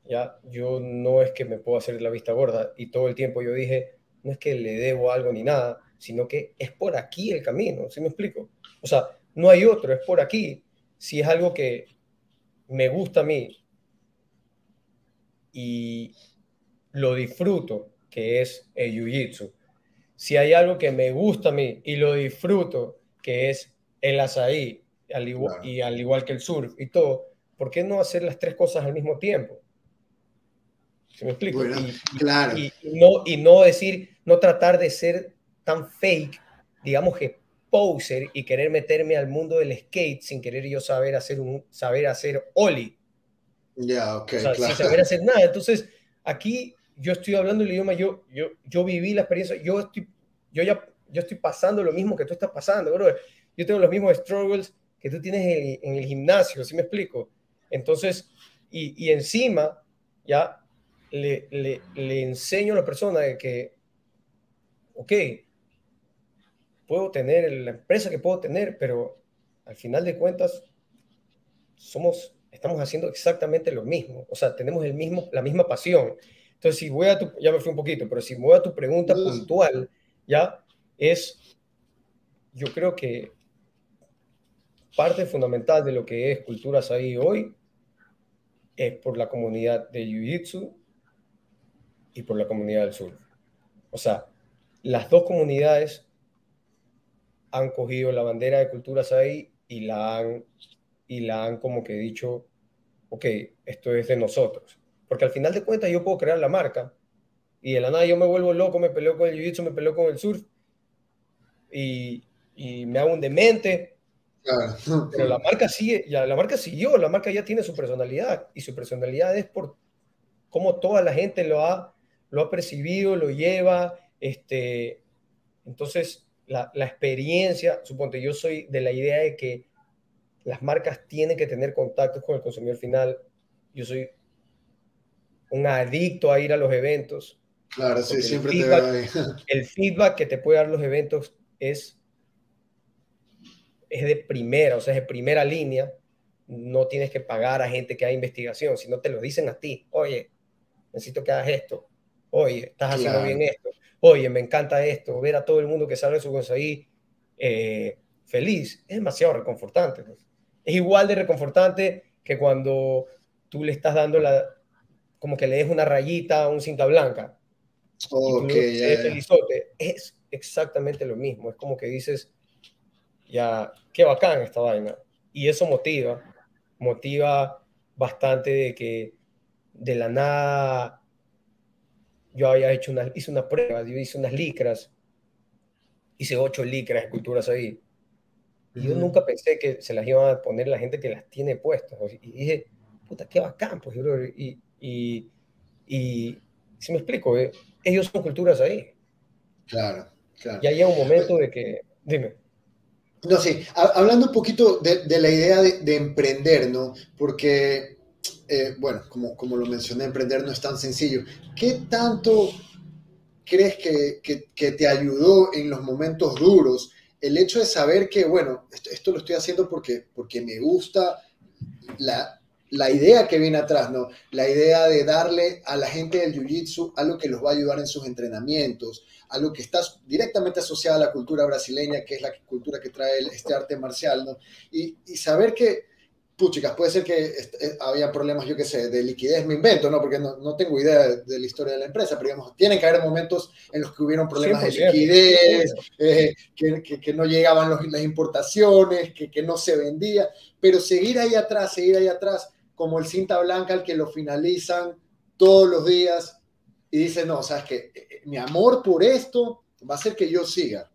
ya, yo no es que me puedo hacer la vista gorda y todo el tiempo yo dije, no es que le debo algo ni nada, sino que es por aquí el camino, ¿sí me explico? O sea, no hay otro, es por aquí. Si es algo que me gusta a mí y lo disfruto, que es el jiu-jitsu. Si hay algo que me gusta a mí y lo disfruto, que es el azaí, al igual, y al igual que el surf y todo, ¿por qué no hacer las tres cosas al mismo tiempo? ¿Se me explico? y, claro. Y, no, y no decir, no tratar de ser tan fake, digamos que poser y querer meterme al mundo del skate sin querer yo saber hacer un saber hacer ollie. Ya, ok. claro. Sin saber hacer nada. Entonces, aquí yo estoy hablando el idioma, yo, yo, yo viví la experiencia, yo estoy, yo ya, yo estoy pasando lo mismo que tú estás pasando, bro. Yo tengo los mismos struggles que tú tienes en, en el gimnasio, ¿sí me explico? Entonces, y, y encima, ya le, le, le, enseño a la persona de que, ok, puedo tener la empresa que puedo tener, pero al final de cuentas, somos, estamos haciendo exactamente lo mismo. O sea, tenemos el mismo, la misma pasión. Entonces, si voy a tu, ya me fui un poquito, pero si voy a tu pregunta puntual, ya es, yo creo que parte fundamental de lo que es Culturas ahí hoy es por la comunidad de Jiu-Jitsu y por la comunidad del sur. O sea, las dos comunidades han cogido la bandera de Culturas ahí y la han, y la han como que dicho, ok, esto es de nosotros. Porque al final de cuentas yo puedo crear la marca y de la nada yo me vuelvo loco, me peleo con el jiu-jitsu, me peleo con el surf y, y me hago un demente. Pero la marca sigue, ya, la marca siguió, la marca ya tiene su personalidad y su personalidad es por cómo toda la gente lo ha, lo ha percibido, lo lleva. Este, entonces, la, la experiencia, suponte, yo soy de la idea de que las marcas tienen que tener contactos con el consumidor final. Yo soy un adicto a ir a los eventos. Claro, sí, siempre el feedback, te El feedback que te puede dar los eventos es, es de primera, o sea, es de primera línea. No tienes que pagar a gente que haga investigación, sino te lo dicen a ti. Oye, necesito que hagas esto. Oye, estás haciendo bien esto. Oye, me encanta esto. Ver a todo el mundo que sale de su cosa ahí eh, feliz es demasiado reconfortante. Pues. Es igual de reconfortante que cuando tú le estás dando la, como que le des una rayita un cinta blanca. Es exactamente lo mismo. Es como que dices, ya, qué bacán esta vaina. Y eso motiva, motiva bastante de que de la nada yo había hecho una, hice una prueba, yo hice unas licras, hice ocho licras esculturas ahí. Y yo nunca pensé que se las iban a poner la gente que las tiene puestas. Y dije, puta, qué bacán, pues, y, y, y si me explico, eh, ellos son culturas ahí. Claro, claro. Ya llega un momento de que, dime. No, sí, hablando un poquito de, de la idea de, de, emprender, ¿no? Porque, eh, bueno, como, como lo mencioné, emprender no es tan sencillo. ¿Qué tanto crees que, que, te ayudó en los momentos duros el hecho de saber que, bueno, esto, esto lo estoy haciendo porque, porque me gusta la, la idea que viene atrás, ¿no? La idea de darle a la gente del Jiu-Jitsu algo que los va a ayudar en sus entrenamientos, algo que está directamente asociado a la cultura brasileña, que es la cultura que trae este arte marcial, ¿no? Y, y saber que, puchicas, puede ser que eh, había problemas, yo qué sé, de liquidez, me invento, ¿no? Porque no, no, tengo idea de la historia de la empresa, pero digamos, tienen que haber momentos en los que hubieron problemas de liquidez, eh, que, que, que, no llegaban los, las importaciones, que, que no se vendía, pero seguir ahí atrás, seguir ahí atrás, como el cinta blanca al que lo finalizan todos los días y dice, no, sabes que eh, eh, mi amor por esto va a hacer que yo siga.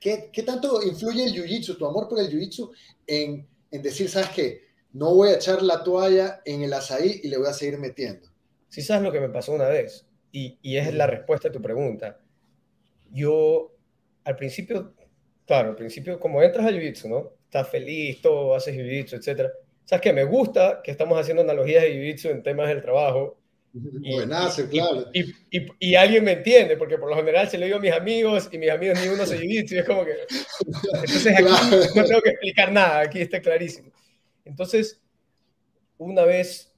¿Qué, qué tanto influye el jiu-jitsu, tu amor por el jiu-jitsu en, en, decir, sabes que no voy a echar la toalla en el azaí y le voy a seguir metiendo? Sí, sabes lo que me pasó una vez y, y es la respuesta a tu pregunta. Yo al principio, claro, al principio como entras al jiu-jitsu, ¿no? Estás feliz, todo, haces jiu-jitsu, etcétera ¿Sabes qué? Me gusta que estamos haciendo analogías de Jiu-Jitsu en temas del trabajo. Buenazo, claro. Y, y, y, alguien me entiende, porque por lo general se lo digo a mis amigos y mis amigos ni uno se Jiu-Jitsu y es como que... Entonces aquí no tengo que explicar nada, aquí está clarísimo. Entonces, una vez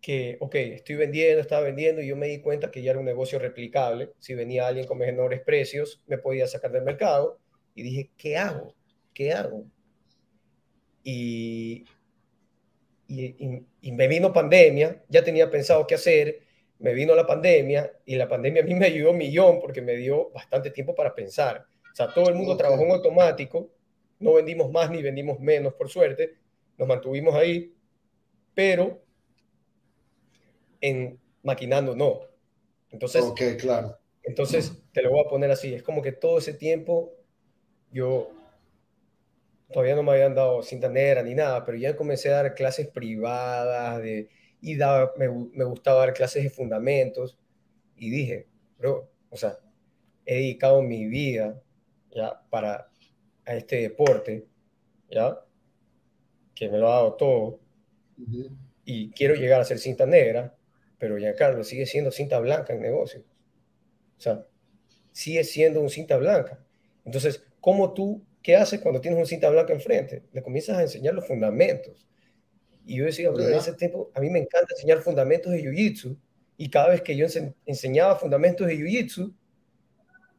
que, ok, estoy vendiendo, estaba vendiendo y yo me di cuenta que ya era un negocio replicable. Si venía alguien con menores precios, me podía sacar del mercado. Y dije, ¿qué hago? ¿Qué hago? Y, y, y, me vino pandemia, ya tenía pensado qué hacer, me vino la pandemia y la pandemia a mí me ayudó un millón porque me dio bastante tiempo para pensar. O sea, todo el mundo trabajó en automático, no vendimos más ni vendimos menos, por suerte, nos mantuvimos ahí, pero en maquinando no. Entonces, claro. Entonces, te lo voy a poner así, es como que todo ese tiempo yo todavía no me habían dado cinta negra ni nada, pero ya comencé a dar clases privadas de, y daba, me, me gustaba dar clases de fundamentos y dije, bro, o sea, he dedicado mi vida ya para a este deporte, ya, que me lo ha dado todo, y quiero llegar a ser cinta negra, pero ya Carlos sigue siendo cinta blanca en negocios. O sea, sigue siendo un cinta blanca. Entonces, ¿cómo tú, qué haces cuando tienes un cinta blanca enfrente? Le comienzas a enseñar los fundamentos. Y yo decía, en ese tiempo, a mí me encanta enseñar fundamentos de Jiu-Jitsu. Y cada vez que yo enseñaba fundamentos de Jiu-Jitsu,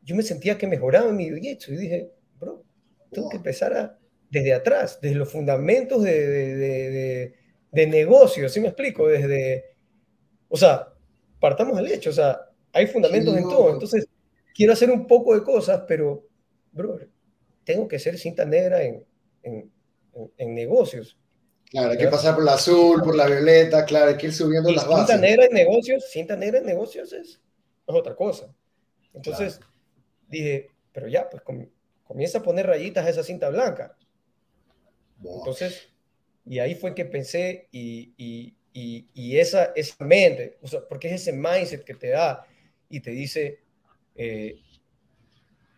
yo me sentía que mejoraba mi Jiu-Jitsu. Y dije, bro, tengo que empezar a, desde atrás, desde los fundamentos de, de, de, de negocio, ¿sí me explico? Desde, o sea, partamos del hecho, o sea, hay fundamentos en todo. Entonces, quiero hacer un poco de cosas, pero, bro, tengo que ser cinta negra en, en, en, negocios. Claro, hay que pasar por la azul, por la violeta, claro, hay que ir subiendo las bases. Cinta negra en negocios, cinta negra en negocios es, otra cosa. Entonces, dije, pero ya, pues comienza a poner rayitas a esa cinta blanca. Entonces, y ahí fue que pensé y, y, y, esa, esa mente, o sea, porque es ese mindset que te da y te dice, eh,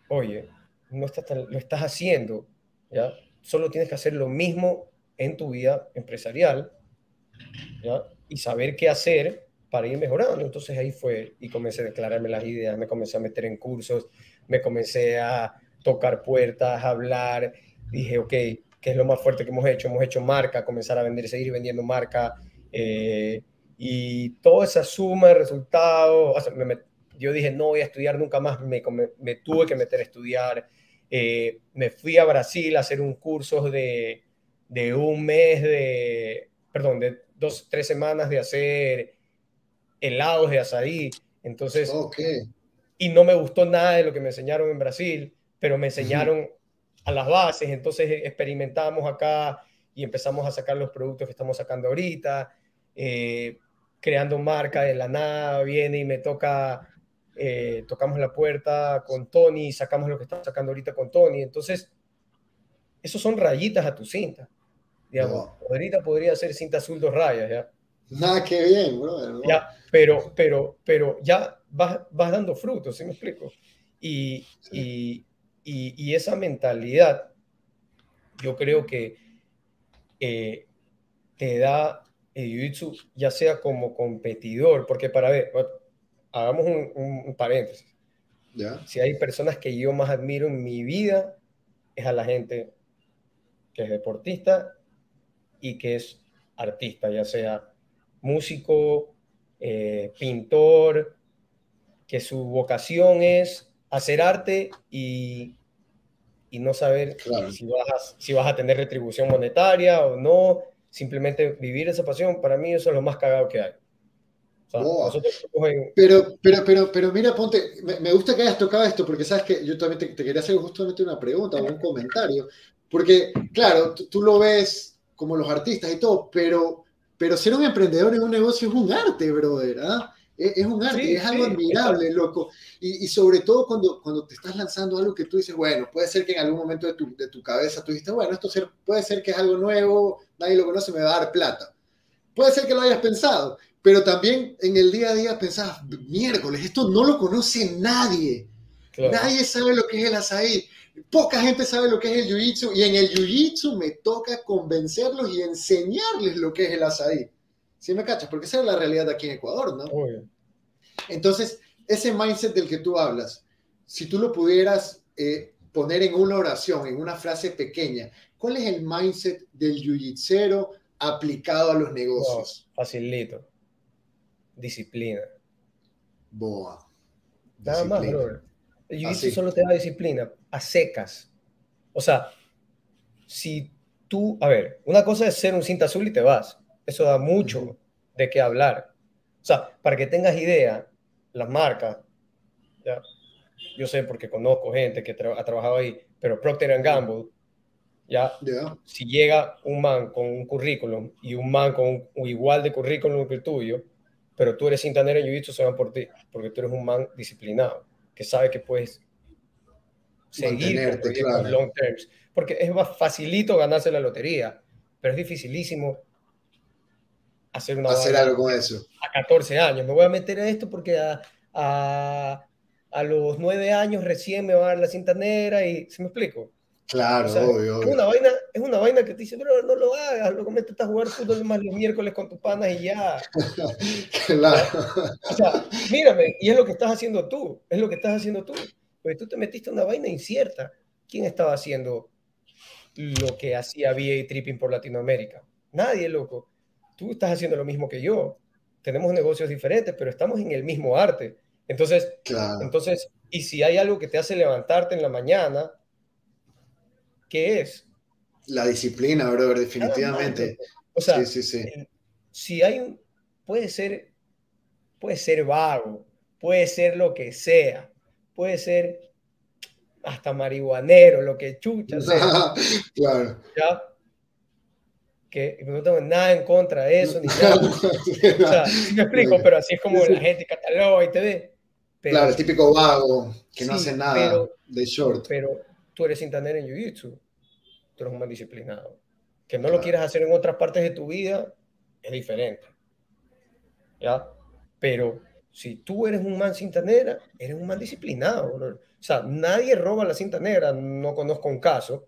oye, no estás lo estás haciendo, ¿ya? Solo tienes que hacer lo mismo en tu vida empresarial, ¿ya? Y saber qué hacer para ir mejorando. Entonces ahí fue y comencé a declararme las ideas, me comencé a meter en cursos, me comencé a tocar puertas, a hablar, dije, ok, ¿qué es lo más fuerte que hemos hecho? Hemos hecho marca, comenzar a vender, seguir vendiendo marca, eh, y toda esa suma de resultados, yo dije, no voy a estudiar nunca más, me, me, tuve que meter a estudiar. Eh, me fui a Brasil a hacer un curso de, de un mes, de, perdón, de dos, tres semanas de hacer helados de asadí. Entonces, y no me gustó nada de lo que me enseñaron en Brasil, pero me enseñaron a las bases. Entonces experimentamos acá y empezamos a sacar los productos que estamos sacando ahorita. Eh, creando marca de la nada, viene y me toca, eh, tocamos la puerta con Tony, sacamos lo que estamos sacando ahorita con Tony. Entonces, esos son rayitas a tu cinta. Digamos, ahorita podría ser cinta azul dos rayas, ¿ya? Nada, que bien, bro. Ya, pero, pero, pero ya vas, vas dando frutos, ¿sí me explico? Y, y, y, esa mentalidad, yo creo que eh, te da el jiu-jitsu, ya sea como competidor, porque para ver, hagamos un, paréntesis. ¿Ya? Si hay personas que yo más admiro en mi vida, es a la gente que es deportista y que es artista, ya sea músico, eh, pintor, que su vocación es hacer arte y, y no saber si, vas si vas a tener retribución monetaria o no, simplemente vivir esa pasión, para mí eso es lo más cagado que hay. Pero, pero, pero, pero mira, ponte, me, gusta que hayas tocado esto, porque sabes que yo también te, quería hacer justamente una pregunta o un comentario, porque claro, tú, lo ves como los artistas y todo, pero, pero ser un emprendedor en un negocio es un arte, brother, ¿ah? Es, un arte, es algo admirable, loco. Y, y, sobre todo cuando, cuando te estás lanzando algo que tú dices, bueno, puede ser que en algún momento de tu, de tu cabeza tú dijiste, bueno, esto ser, puede ser que es algo nuevo, nadie lo conoce, me va a dar plata. Puede ser que lo hayas pensado, pero también en el día a día pensabas, miércoles, esto no lo conoce nadie. Nadie sabe lo que es el azaí. Poca gente sabe lo que es el jiu-jitsu y en el jiu-jitsu me toca convencerlos y enseñarles lo que es el azaí. ¿Sí me cachas? Porque esa es la realidad aquí en Ecuador, ¿no? Entonces, ese mindset del que tú hablas, si tú lo pudieras eh, poner en una oración, en una frase pequeña, ¿cuál es el mindset del jiu aplicado a los negocios? facilito. Disciplina. Boa. Nada más, brother. El jiu-jitsu solo te da disciplina, a secas. O sea, si tú, a ver, una cosa es ser un cinta azul y te vas. Eso da mucho de qué hablar. O sea, para que tengas idea, las marcas, ¿ya? yo sé porque conozco gente que ha trabajado ahí, pero Procter Gamble, ya, si llega un man con un currículum y un man con un, igual de currículum que el tuyo, pero tú eres cintanero en Jiu-Jitsu, se van por ti, porque tú eres un man disciplinado, que sabe que puedes seguir claro. long terms, porque es más facilito ganarse la lotería, pero es dificilísimo hacer, una hacer algo con eso. A 14 años, me voy a meter a esto porque a, a a los nueve años recién me va a dar la cinta negra y, ¿se me explico? Claro, obvio, Es una, vaina, es una vaina que te dice, pero no lo hagas, luego metes a jugar fútbol más los miércoles con tus panas y ya. claro. O sea, mírame, y es lo que estás haciendo tú, es lo que estás haciendo tú. Porque tú te metiste a una vaina incierta. ¿Quién estaba haciendo lo que hacía VA Tripping por Latinoamérica? Nadie, loco. Tú estás haciendo lo mismo que yo. Tenemos negocios diferentes, pero estamos en el mismo arte. Entonces, entonces, y si hay algo que te hace levantarte en la mañana, ¿qué es? La disciplina, brother, definitivamente. O sea, si hay un, puede ser, puede ser vago, puede ser lo que sea, puede ser hasta marihuanero, lo que chucha sea. claro. ¿Ya? que no tengo nada en contra de eso, ni nada. o sea, sí me explico, pero así es como la gente cataloga y te ve claro, el típico vago que no hace nada de short. Pero tú eres cintanero en Jiu-Jitsu, tú eres un man disciplinado. Que no lo quieras hacer en otras partes de tu vida es diferente. ¿Ya? Pero si tú eres un man cinta negra, eres un man disciplinado. O sea, nadie roba la cinta negra, no conozco un caso.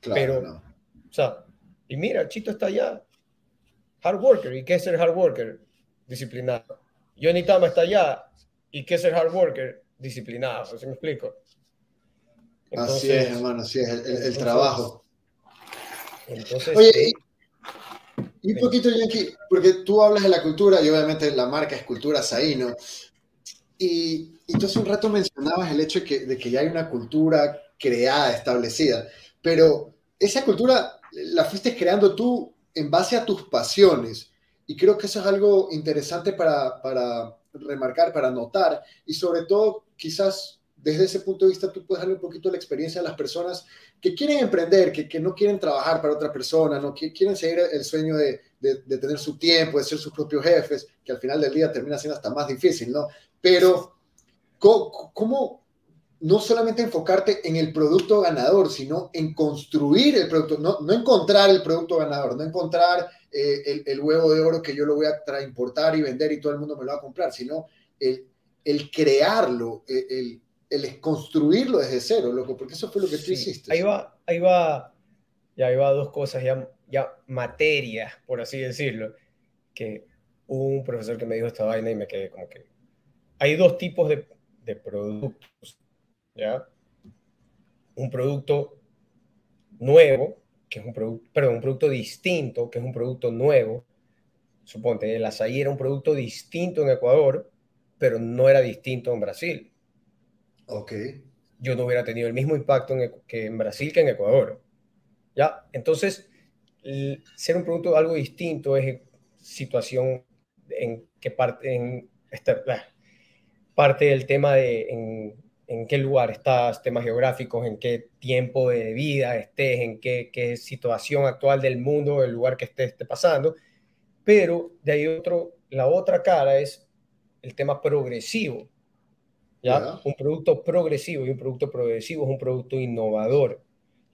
Claro, pero, o sea, y mira, el Chito está allá, hard worker. ¿Y qué es ser hard worker? Disciplinado. Johnny Tama está allá, ¿Y qué es el hard worker? Disciplinado, ¿sí me explico? así es, hermano, así es, el, trabajo. Entonces, Oye, y, un poquito, Yankee, porque tú hablas de la cultura y obviamente la marca es Cultura Saíno. Y, y tú hace un rato mencionabas el hecho de que, de que ya hay una cultura creada, establecida, pero esa cultura la fuiste creando tú en base a tus pasiones. Y creo que eso es algo interesante para, para remarcar, para notar y sobre todo quizás desde ese punto de vista tú puedes darle un poquito la experiencia a las personas que quieren emprender, que, que no quieren trabajar para otra persona, no que quieren seguir el sueño de, de, tener su tiempo, de ser sus propios jefes, que al final del día termina siendo hasta más difícil, ¿no? Pero, ¿cómo, cómo no solamente enfocarte en el producto ganador, sino en construir el producto, no, no encontrar el producto ganador, no encontrar eh, el, huevo de oro que yo lo voy a importar y vender y todo el mundo me lo va a comprar, sino el, el crearlo, el, el, construirlo desde cero, loco, porque eso fue lo que tú hiciste. Ahí va, ahí va, ya ahí va dos cosas, ya, ya materia, por así decirlo, que hubo un profesor que me dijo esta vaina y me quedé como que hay dos tipos de, de productos, ¿ya? Un producto nuevo que es un producto, perdón, un producto distinto, que es un producto nuevo. Suponte, el azaí era un producto distinto en Ecuador, pero no era distinto en Brasil. Ok. Yo no hubiera tenido el mismo impacto en, que en Brasil que en Ecuador. ¿Ya? Entonces, ser un producto algo distinto es situación en que parte, en, parte del tema de en qué lugar estás, temas geográficos, en qué tiempo de vida estés, en qué, qué situación actual del mundo, el lugar que estés pasando. Pero de ahí otro, la otra cara es el tema progresivo. ¿Ya? Un producto progresivo y un producto progresivo es un producto innovador.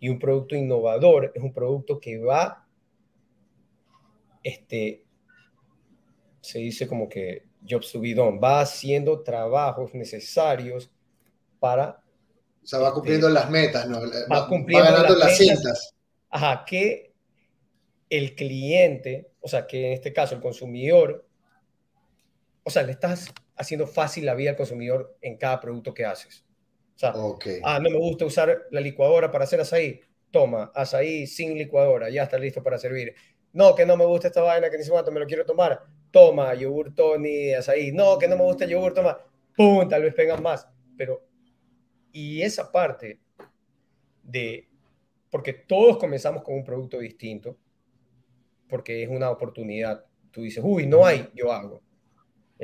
Y un producto innovador es un producto que va, este, se dice como que jobs to be done, va haciendo trabajos necesarios para... O sea, va cumpliendo las metas, ¿no? Va, cumpliendo ganando las, cintas. Ajá, que el cliente, o sea, que en este caso el consumidor, o sea, le estás haciendo fácil la vida al consumidor en cada producto que haces. O sea, ah, no me gusta usar la licuadora para hacer azaí. Toma, azaí sin licuadora, ya está listo para servir. No, que no me gusta esta vaina, que ni se me lo quiero tomar. toma, yogur Tony, azaí, no, que no me gusta el yogur, toma, pum, tal vez pegan más, pero, y esa parte de, porque todos comenzamos con un producto distinto, porque es una oportunidad, tú dices, uy, no hay, yo hago,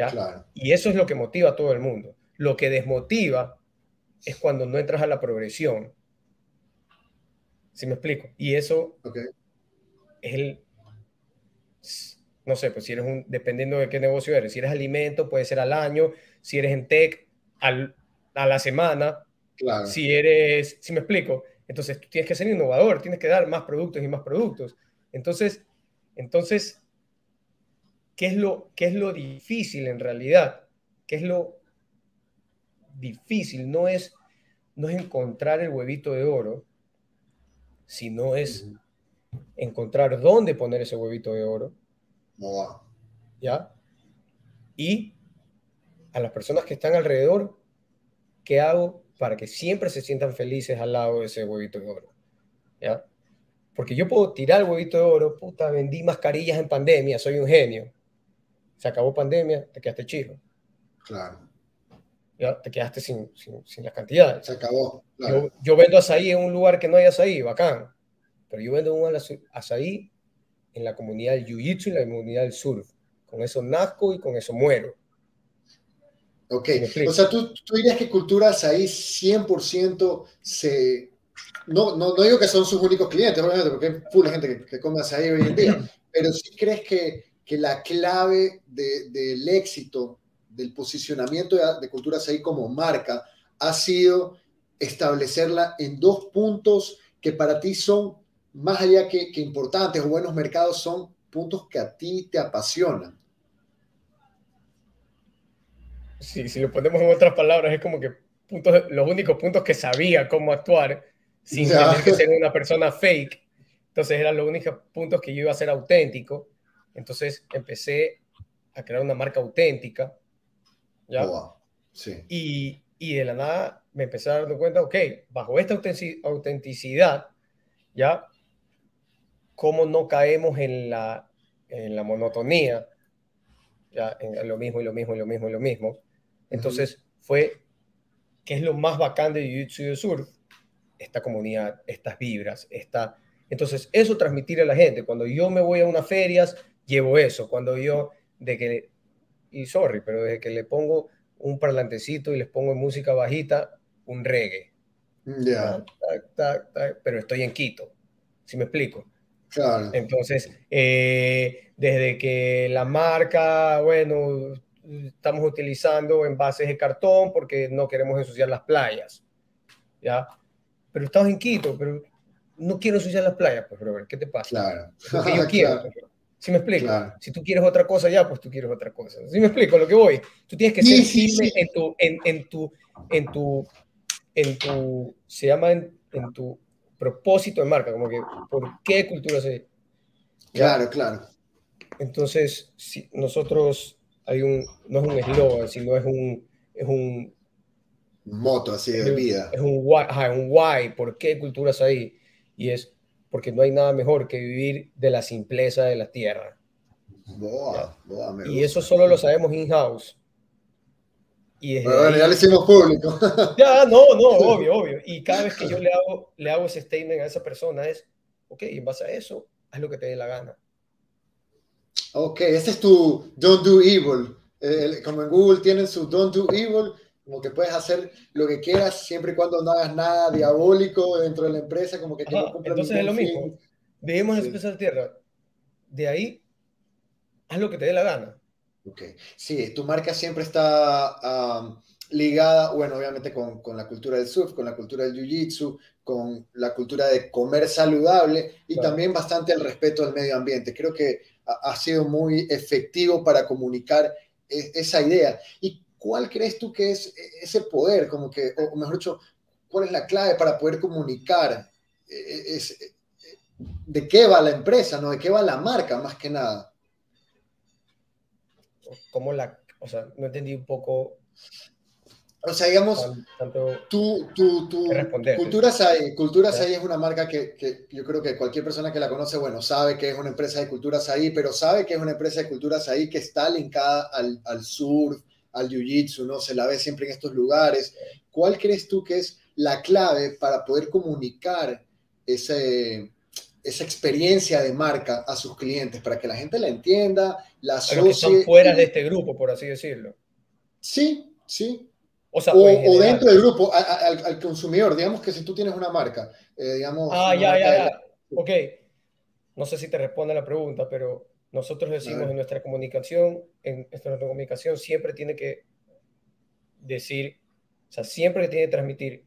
¿ya? Y eso es lo que motiva a todo el mundo. Lo que desmotiva es cuando no entras a la progresión. ¿Sí me explico? Y eso es el, no sé, pues si eres un, dependiendo de qué negocio eres, si eres alimento, puede ser al año, si eres en tech, al, a la semana, claro. si eres, si me explico, entonces tú tienes que ser innovador, tienes que dar más productos y más productos. Entonces, entonces, ¿qué es lo, qué es lo difícil en realidad? ¿Qué es lo difícil? No es, no es encontrar el huevito de oro, sino es encontrar dónde poner ese huevito de oro ¿Ya? Y a las personas que están alrededor, ¿qué hago para que siempre se sientan felices al lado de ese huevito de oro? ¿Ya? Porque yo puedo tirar el huevito de oro, puta, vendí mascarillas en pandemia, soy un genio. Se acabó pandemia, te quedaste chido. Claro. ¿Ya? Te quedaste sin, sin, sin las cantidades. Se acabó. Yo, yo, vendo azaí en un lugar que no hay azaí, bacán. Pero yo vendo un azaí en la comunidad del Jiu-Jitsu y la comunidad del surf. Con eso nazco y con eso muero. Ok, o sea, ¿tú, tú dirías que culturas ahí 100% se... No, no, no, digo que son sus únicos clientes, obviamente, porque hay full gente que, que come ahí hoy en día, pero sí crees que, que la clave de, del éxito del posicionamiento de, de culturas ahí como marca ha sido establecerla en dos puntos que para ti son más allá que, importantes o buenos mercados, son puntos que a ti te apasionan. Sí, si lo ponemos en otras palabras, es como que puntos, los únicos puntos que sabía cómo actuar sin tener que ser una persona fake. Entonces eran los únicos puntos que yo iba a ser auténtico. Entonces empecé a crear una marca auténtica. ¿ya? Sí. y, y, de la nada me empecé a dar cuenta, ok, bajo esta autenticidad, ¿ya? cómo no caemos en la, en la monotonía, ya en lo mismo y lo mismo y lo mismo y lo mismo. Entonces fue, ¿qué es lo más bacán de Jiu-Jitsu Surf? Esta comunidad, estas vibras, esta... Entonces eso transmitir a la gente. Cuando yo me voy a unas ferias, llevo eso. Cuando yo, de que, y sorry, pero desde que le pongo un parlantecito y les pongo música bajita, un reggae. Ya. Pero estoy en Quito, si me explico. Claro. Entonces, eh, desde que la marca, bueno, estamos utilizando envases de cartón porque no queremos ensuciar las playas, ¿ya? Pero estamos en Quito, pero no quiero ensuciar las playas, pues, ver, ¿qué te pasa? Claro. Lo que yo quiero. Pues, ¿Sí me explico? Si tú quieres otra cosa ya, pues tú quieres otra cosa. ¿Sí me explico lo que voy? Tú tienes que ser firme en tu, en, en, tu, en tu, en tu, se llama en, en tu propósito de marca, como que por qué cultura se... Claro, claro. Entonces, si nosotros hay un, no es un eslogan, sino es un, es un moto así de vida. Es un why, un why, ¿por qué culturas ahí? Y es porque no hay nada mejor que vivir de la simpleza de la tierra. Boa, boa, y eso solo lo sabemos in-house. Y bueno, ya le hicimos público. Ya, no, no, obvio, obvio. Y cada vez que yo le hago, le hago ese statement a esa persona es, ok, en base a eso, haz lo que te dé la gana. Ok, ese es tu don't do evil. como en Google tienen su don't do evil, como que puedes hacer lo que quieras siempre y cuando no hagas nada diabólico dentro de la empresa, como que, Entonces es lo mismo. Vivimos en sí. tierra. De ahí, haz lo que te dé la gana. Ok, sí, tu marca siempre está ligada, bueno, obviamente con, con, la cultura del surf, con la cultura del jiu-jitsu, con la cultura de comer saludable y también bastante al respeto al medio ambiente. Creo que ha, ha sido muy efectivo para comunicar e, esa idea. ¿Y cuál crees tú que es e, ese poder, como que, o mejor dicho, cuál es la clave para poder comunicar e, de qué va la empresa, no de qué va la marca más que nada? cómo la, o sea, no entendí un poco. O sea, digamos, tu, tu, tu Cultura SAI, Cultura es una marca que, que, yo creo que cualquier persona que la conoce, bueno, sabe que es una empresa de Cultura SAI, pero sabe que es una empresa de Cultura SAI que está linkada al, al surf, al jiu-jitsu, ¿no? Se la ve siempre en estos lugares. ¿Cuál crees tú que es la clave para poder comunicar ese, esa experiencia de marca a sus clientes, para que la gente la entienda, la asocie? A que están fuera de este grupo, por así decirlo. Sí, sí, o, dentro del grupo, al, consumidor, digamos que si tú tienes una marca, eh, digamos... Ah, ya, ya, ya. Ok. No sé si te responde la pregunta, pero nosotros decimos en nuestra comunicación, en nuestra comunicación siempre tiene que decir, o sea, siempre tiene que transmitir,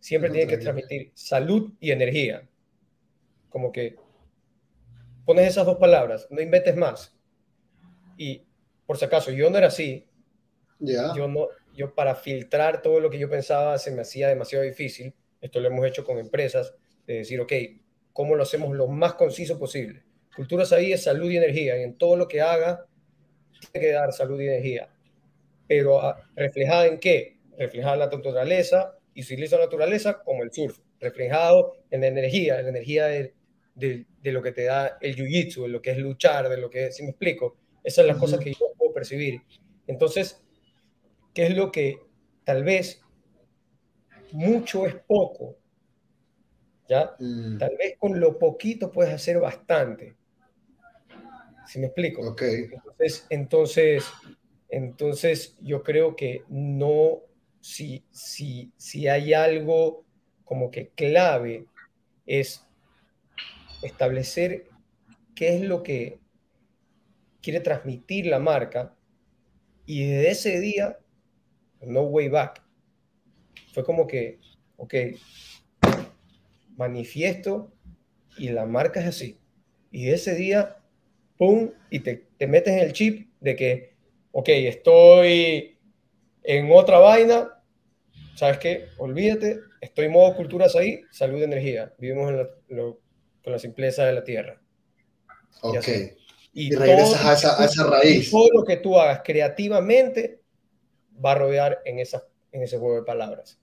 siempre tiene que transmitir salud y energía. Como que pones esas dos palabras, no inventes más. Y por si acaso, yo no era así, yo, no, yo para filtrar todo lo que yo pensaba se me hacía demasiado difícil. Esto lo hemos hecho con empresas, de decir, ok, ¿cómo lo hacemos lo más conciso posible? Cultura ahí es salud y energía, y en todo lo que haga tiene que dar salud y energía. Pero ah, reflejada en qué? Reflejada en la naturaleza, y si utiliza la naturaleza como el surf, reflejado en la energía, en la energía de, de, de lo que te da el jiu-jitsu, de lo que es luchar, de lo que, si me explico, esas son las cosas que yo puedo percibir. Entonces, ¿Qué es lo que tal vez mucho es poco. ¿Ya? Mm. Tal vez con lo poquito puedes hacer bastante. ¿Sí me explico? Entonces, entonces, entonces, yo creo que no, si, si, si hay algo como que clave, es establecer qué es lo que quiere transmitir la marca y desde ese día no way back. Fue como que, ok, manifiesto y la marca es así. Y ese día, ¡pum! Y te, te metes en el chip de que, ok, estoy en otra vaina, ¿sabes qué? Olvídate, estoy en modo culturas ahí, salud, energía. Vivimos con la simpleza de la tierra. Ok. Y, regresas a, esa, a esa raíz. todo lo que tú hagas creativamente va a rodear en, esa, en ese juego de palabras.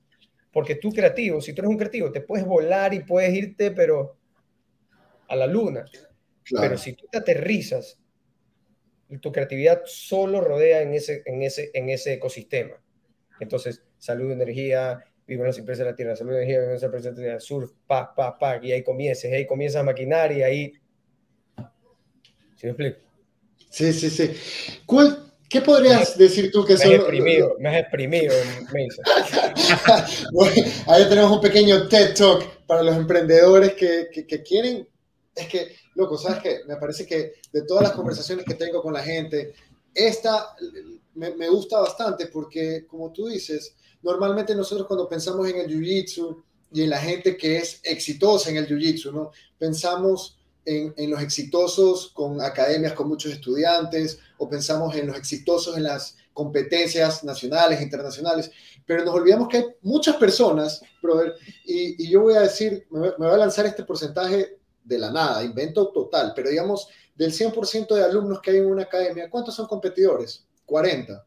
Porque tú creativo, si tú eres un creativo, te puedes volar y puedes irte, pero a la luna. Pero si tú te aterrizas, tu creatividad solo rodea en ese, en ese, en ese ecosistema. Entonces, salud, energía, vivo en las empresas de la tierra, salud, energía, vivo en las empresas de la tierra, surf, pa, pa, pa, y ahí comienzas, ahí comienzas a maquinar y ahí... ¿Sí me explico? Sí, sí, sí. ¿Cuál, ¿Qué podrías decir tú que son... Me has exprimido, me exprimido, ahí tenemos un pequeño TED Talk para los emprendedores que, que, quieren... Es que, loco, ¿sabes qué? Me parece que de todas las conversaciones que tengo con la gente, esta me, me gusta bastante porque, como tú dices, normalmente nosotros cuando pensamos en el Jiu-Jitsu y en la gente que es exitosa en el Jiu-Jitsu, ¿no? Pensamos en, los exitosos con academias con muchos estudiantes o pensamos en los exitosos en las competencias nacionales, internacionales, pero nos olvidamos que hay muchas personas, y, yo voy a decir, me, voy a lanzar este porcentaje de la nada, invento total, pero digamos, del 100% de alumnos que hay en una academia, ¿cuántos son competidores? 40.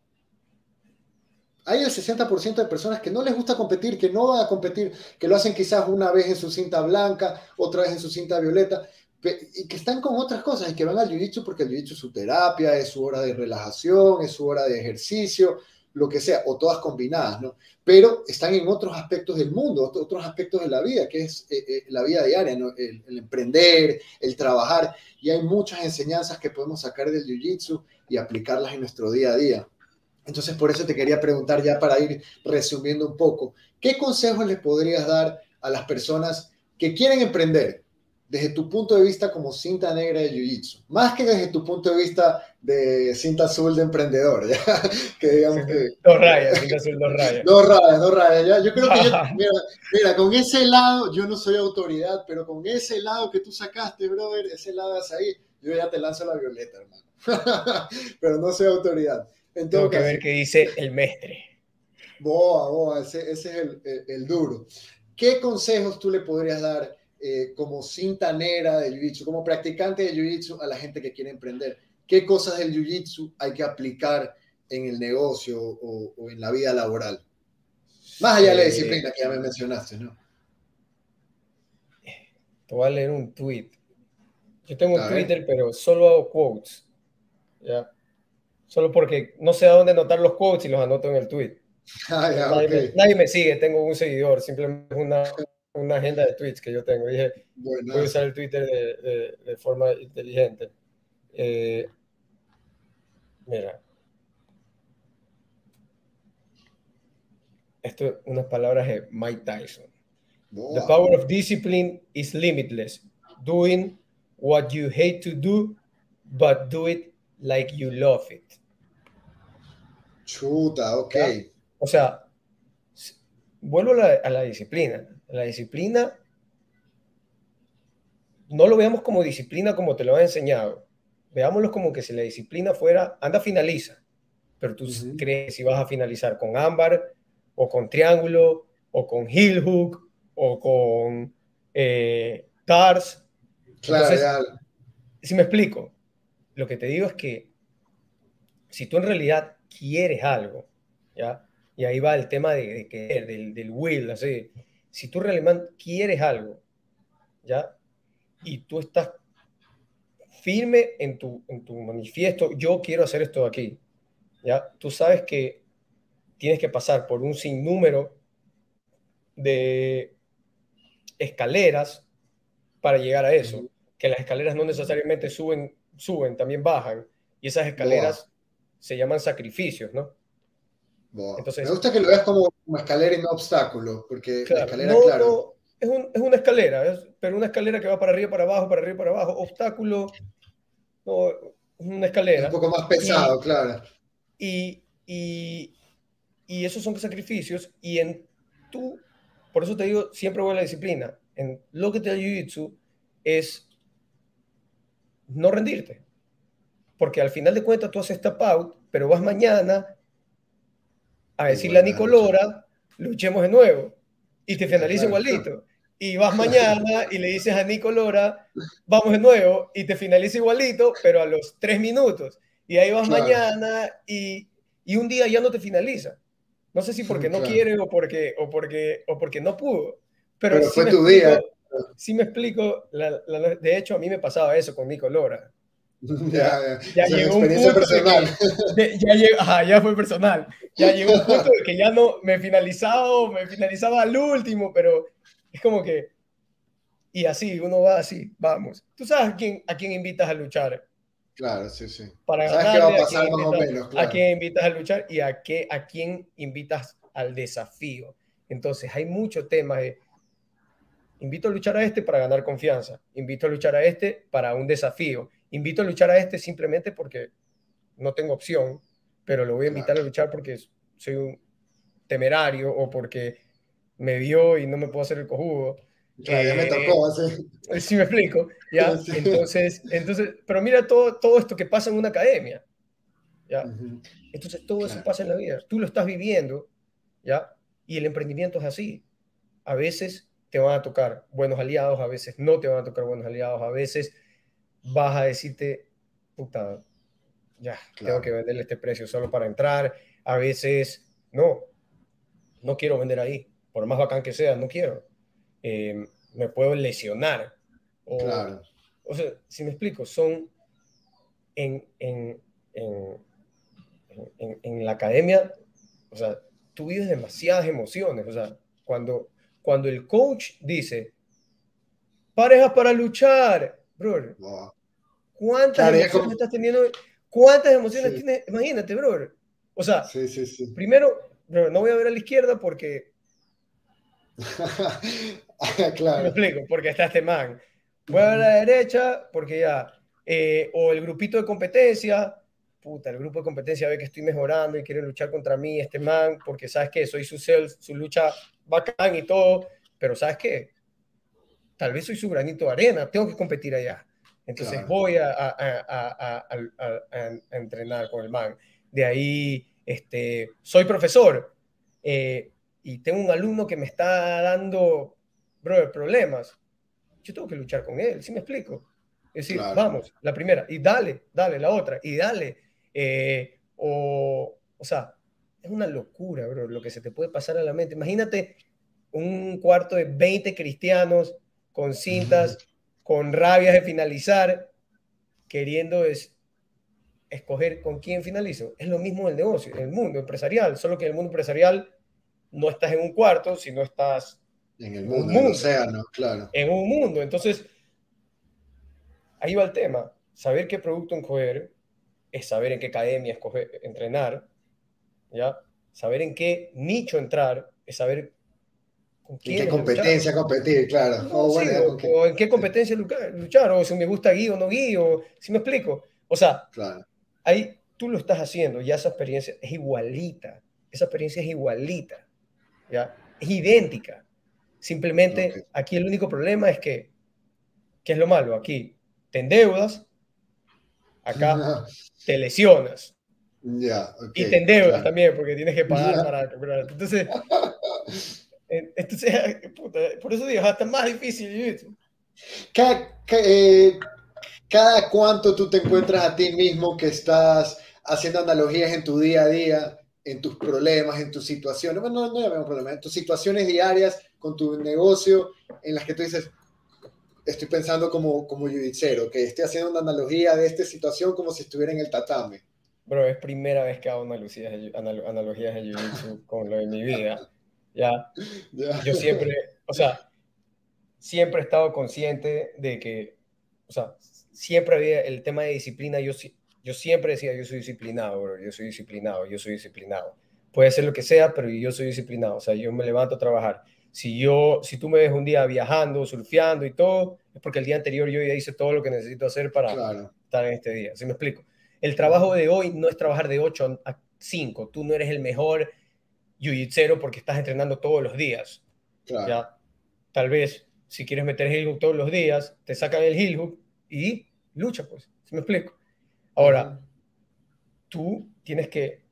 Hay el 60% de personas que no les gusta competir, que no van a competir, que lo hacen quizás una vez en su cinta blanca, otra vez en su cinta violeta, y que están con otras cosas y que van al jiu porque el jiu es su terapia, es su hora de relajación, es su hora de ejercicio, lo que sea, o todas combinadas, ¿no? Pero están en otros aspectos del mundo, otros aspectos de la vida, que es eh, eh, la vida diaria, el, emprender, el trabajar, y hay muchas enseñanzas que podemos sacar del jiu y aplicarlas en nuestro día a día. Entonces, por eso te quería preguntar ya para ir resumiendo un poco, ¿qué consejos les podrías dar a las personas que quieren emprender, desde tu punto de vista como cinta negra de Jiu-Jitsu, más que desde tu punto de vista de cinta azul de emprendedor, ¿ya? que digamos que... Dos rayas, cinta azul, dos rayas. Dos rayas, dos rayas, ¿ya? Yo creo que, yo, mira, mira, con ese lado, yo no soy autoridad, pero con ese lado que tú sacaste, brother, ese lado de ahí, yo ya te lanzo la violeta, hermano. pero no soy autoridad. Tengo que ver qué dice el mestre. Boa, boa, ese, ese es el, el, el duro. ¿Qué consejos tú le podrías dar eh, como cinta negra de Jiu-Jitsu, como practicante de Jiu-Jitsu a la gente que quiere emprender? ¿Qué cosas del Jiu-Jitsu hay que aplicar en el negocio o, en la vida laboral? Más allá de la disciplina que ya me mencionaste, ¿no? Te voy a leer un tweet. Yo tengo un Twitter, pero solo hago quotes. ¿ya? Solo porque no sé a dónde anotar los quotes y los anoto en el tweet. Ah, nadie, me, sigue, tengo un seguidor, simplemente una, una agenda de tweets que yo tengo. Dije, voy a usar el Twitter de, de, forma inteligente. Eh, mira. Esto, unas palabras de Mike Tyson. The power of discipline is limitless. Doing what you hate to do, but do it like you love it. Chuta, ok. O sea, vuelvo a la, disciplina. La disciplina, no lo veamos como disciplina como te lo han enseñado. Veámoslo como que si la disciplina fuera, anda, finaliza. Pero tú crees si vas a finalizar con ámbar, o con triángulo, o con heel hook, o con eh, tars. Claro, Si me explico, lo que te digo es que si tú en realidad quieres algo, ¿ya? Y ahí va el tema de, querer, del, del will, así. Si tú realmente quieres algo, ¿ya? Y tú estás firme en tu, en tu manifiesto, yo quiero hacer esto aquí, ¿ya? Tú sabes que tienes que pasar por un sinnúmero de escaleras para llegar a eso, que las escaleras no necesariamente suben, suben, también bajan, y esas escaleras se llaman sacrificios, ¿no? Entonces, me gusta que lo veas como una escalera y no obstáculo, porque la escalera, no, claro. es, es, una escalera, pero una escalera que va para arriba, para abajo, para arriba, para abajo. Obstáculo, no, una escalera. un poco más pesado, claro. Y, y, y, esos son sacrificios, y en tú, por eso te digo, siempre voy a la disciplina. En lo que te da Jiu-Jitsu es no rendirte. Porque al final de cuentas tú haces tap out, pero vas mañana a decirle a Nicolora, luchemos de nuevo, y te finaliza igualito. Y vas mañana y le dices a Nicolora, vamos de nuevo, y te finaliza igualito, pero a los tres minutos. Y ahí vas mañana y, y, un día ya no te finaliza. No sé si porque no quiere o porque, o, porque, o porque no pudo. Pero, fue tu día. Sí me explico, de hecho a mí me pasaba eso con Nicolora. Ya, ya, llegó un punto personal. ya, ya fue personal. Ya llegó un punto de que ya no me finalizaba me finalizaba al último, pero es como que. Y así, uno va así, vamos. Tú sabes a quién, a quién invitas a luchar. Claro, sí, sí. Para ¿Sabes qué va a pasar más o menos? A quién invitas a luchar y a, qué, a quién invitas al desafío. Entonces, hay mucho tema de. Invito a luchar a este para ganar confianza. Invito a luchar a este para un desafío invito a luchar a este simplemente porque no tengo opción, pero lo voy a invitar a luchar porque soy un temerario o porque me vio y no me puedo hacer el cojudo. ya me tocó, sí. Sí me explico, ¿ya? Entonces, entonces, pero mira todo, todo esto que pasa en una academia, ¿ya? Entonces todo eso pasa en la vida, tú lo estás viviendo, ¿ya? Y el emprendimiento es así. A veces te van a tocar buenos aliados, a veces no te van a tocar buenos aliados, a veces vas a decirte, puta, ya, tengo que venderle este precio solo para entrar. A veces, no, no quiero vender ahí, por más bacán que sea, no quiero. Eh, me puedo lesionar. O, claro. o sea, si me explico, son en, en, en, en, la academia, o sea, tú vives demasiadas emociones. O sea, cuando, cuando el coach dice, parejas para luchar, bro, ¿Cuántas emociones estás teniendo? ¿Cuántas emociones tienes? Imagínate, bro. O sea, primero, no voy a ver a la izquierda porque. claro. Me explico, porque está este man. Voy a ver a la derecha porque ya. Eh, o el grupito de competencia. Puta, el grupo de competencia ve que estoy mejorando y quiere luchar contra mí, este man, porque sabes que soy su self, su lucha bacán y todo, pero sabes qué, tal vez soy su granito de arena, tengo que competir allá. Entonces voy a, a, entrenar con el man. De ahí, este, soy profesor eh, y tengo un alumno que me está dando problemas. Yo tengo que luchar con él, ¿sí me explico? Es decir, vamos, la primera, y dale, dale, la otra, y dale. Eh, o, O sea, es una locura, bro, lo que se te puede pasar a la mente. Imagínate un cuarto de 20 cristianos con cintas, con rabias de finalizar, queriendo es, escoger con quién finalizo. Es lo mismo en el negocio, en el mundo empresarial, solo que en el mundo empresarial no estás en un cuarto, sino estás en el mundo, en el océano, claro. En un mundo. Entonces, ahí va el tema. Saber qué producto escoger es saber en qué academia escoger, entrenar, ¿ya? Saber en qué nicho entrar es saber con quién. ¿En qué competencia competir? Claro. o, en qué competencia luchar, o si me gusta guío o no guío, si me explico. O sea, claro. ahí tú lo estás haciendo, ya esa experiencia es igualita. Esa experiencia es igualita, ¿ya? Es idéntica. Simplemente aquí el único problema es que, ¿qué es lo malo? Aquí te endeudas, acá te lesionas. y te endeudas también porque tienes que pagar para Entonces, entonces por eso digo, hasta más difícil. Cada, eh, cada cuánto tú te encuentras a ti mismo que estás haciendo analogías en tu día a día, en tus problemas, en tus situaciones, bueno, no, no llamemos problemas, en tus situaciones diarias con tu negocio, en las que tú dices, estoy pensando como, como que estoy haciendo una analogía de esta situación como si estuviera en el tatame. Bro, es primera vez que hago analogías, analogías de jiu con lo de mi vida. ¿Ya? Yo siempre, o sea, siempre he estado consciente de que, o sea, siempre había el tema de disciplina, yo, yo siempre decía, yo soy disciplinado, bro, yo soy disciplinado, yo soy disciplinado. Puede ser lo que sea, pero yo soy disciplinado, o sea, yo me levanto a trabajar si yo, si tú me ves un día viajando, surfeando y todo, es porque el día anterior yo ya hice todo lo que necesito hacer para estar en este día. ¿Sí me explico? El trabajo de hoy no es trabajar de 8 a 5. Tú no eres el mejor jiu porque estás entrenando todos los días. ¿ya? Tal vez, si quieres meter heel hook todos los días, te sacan el heel hook y lucha, pues. ¿Sí me explico? Ahora, tú tienes que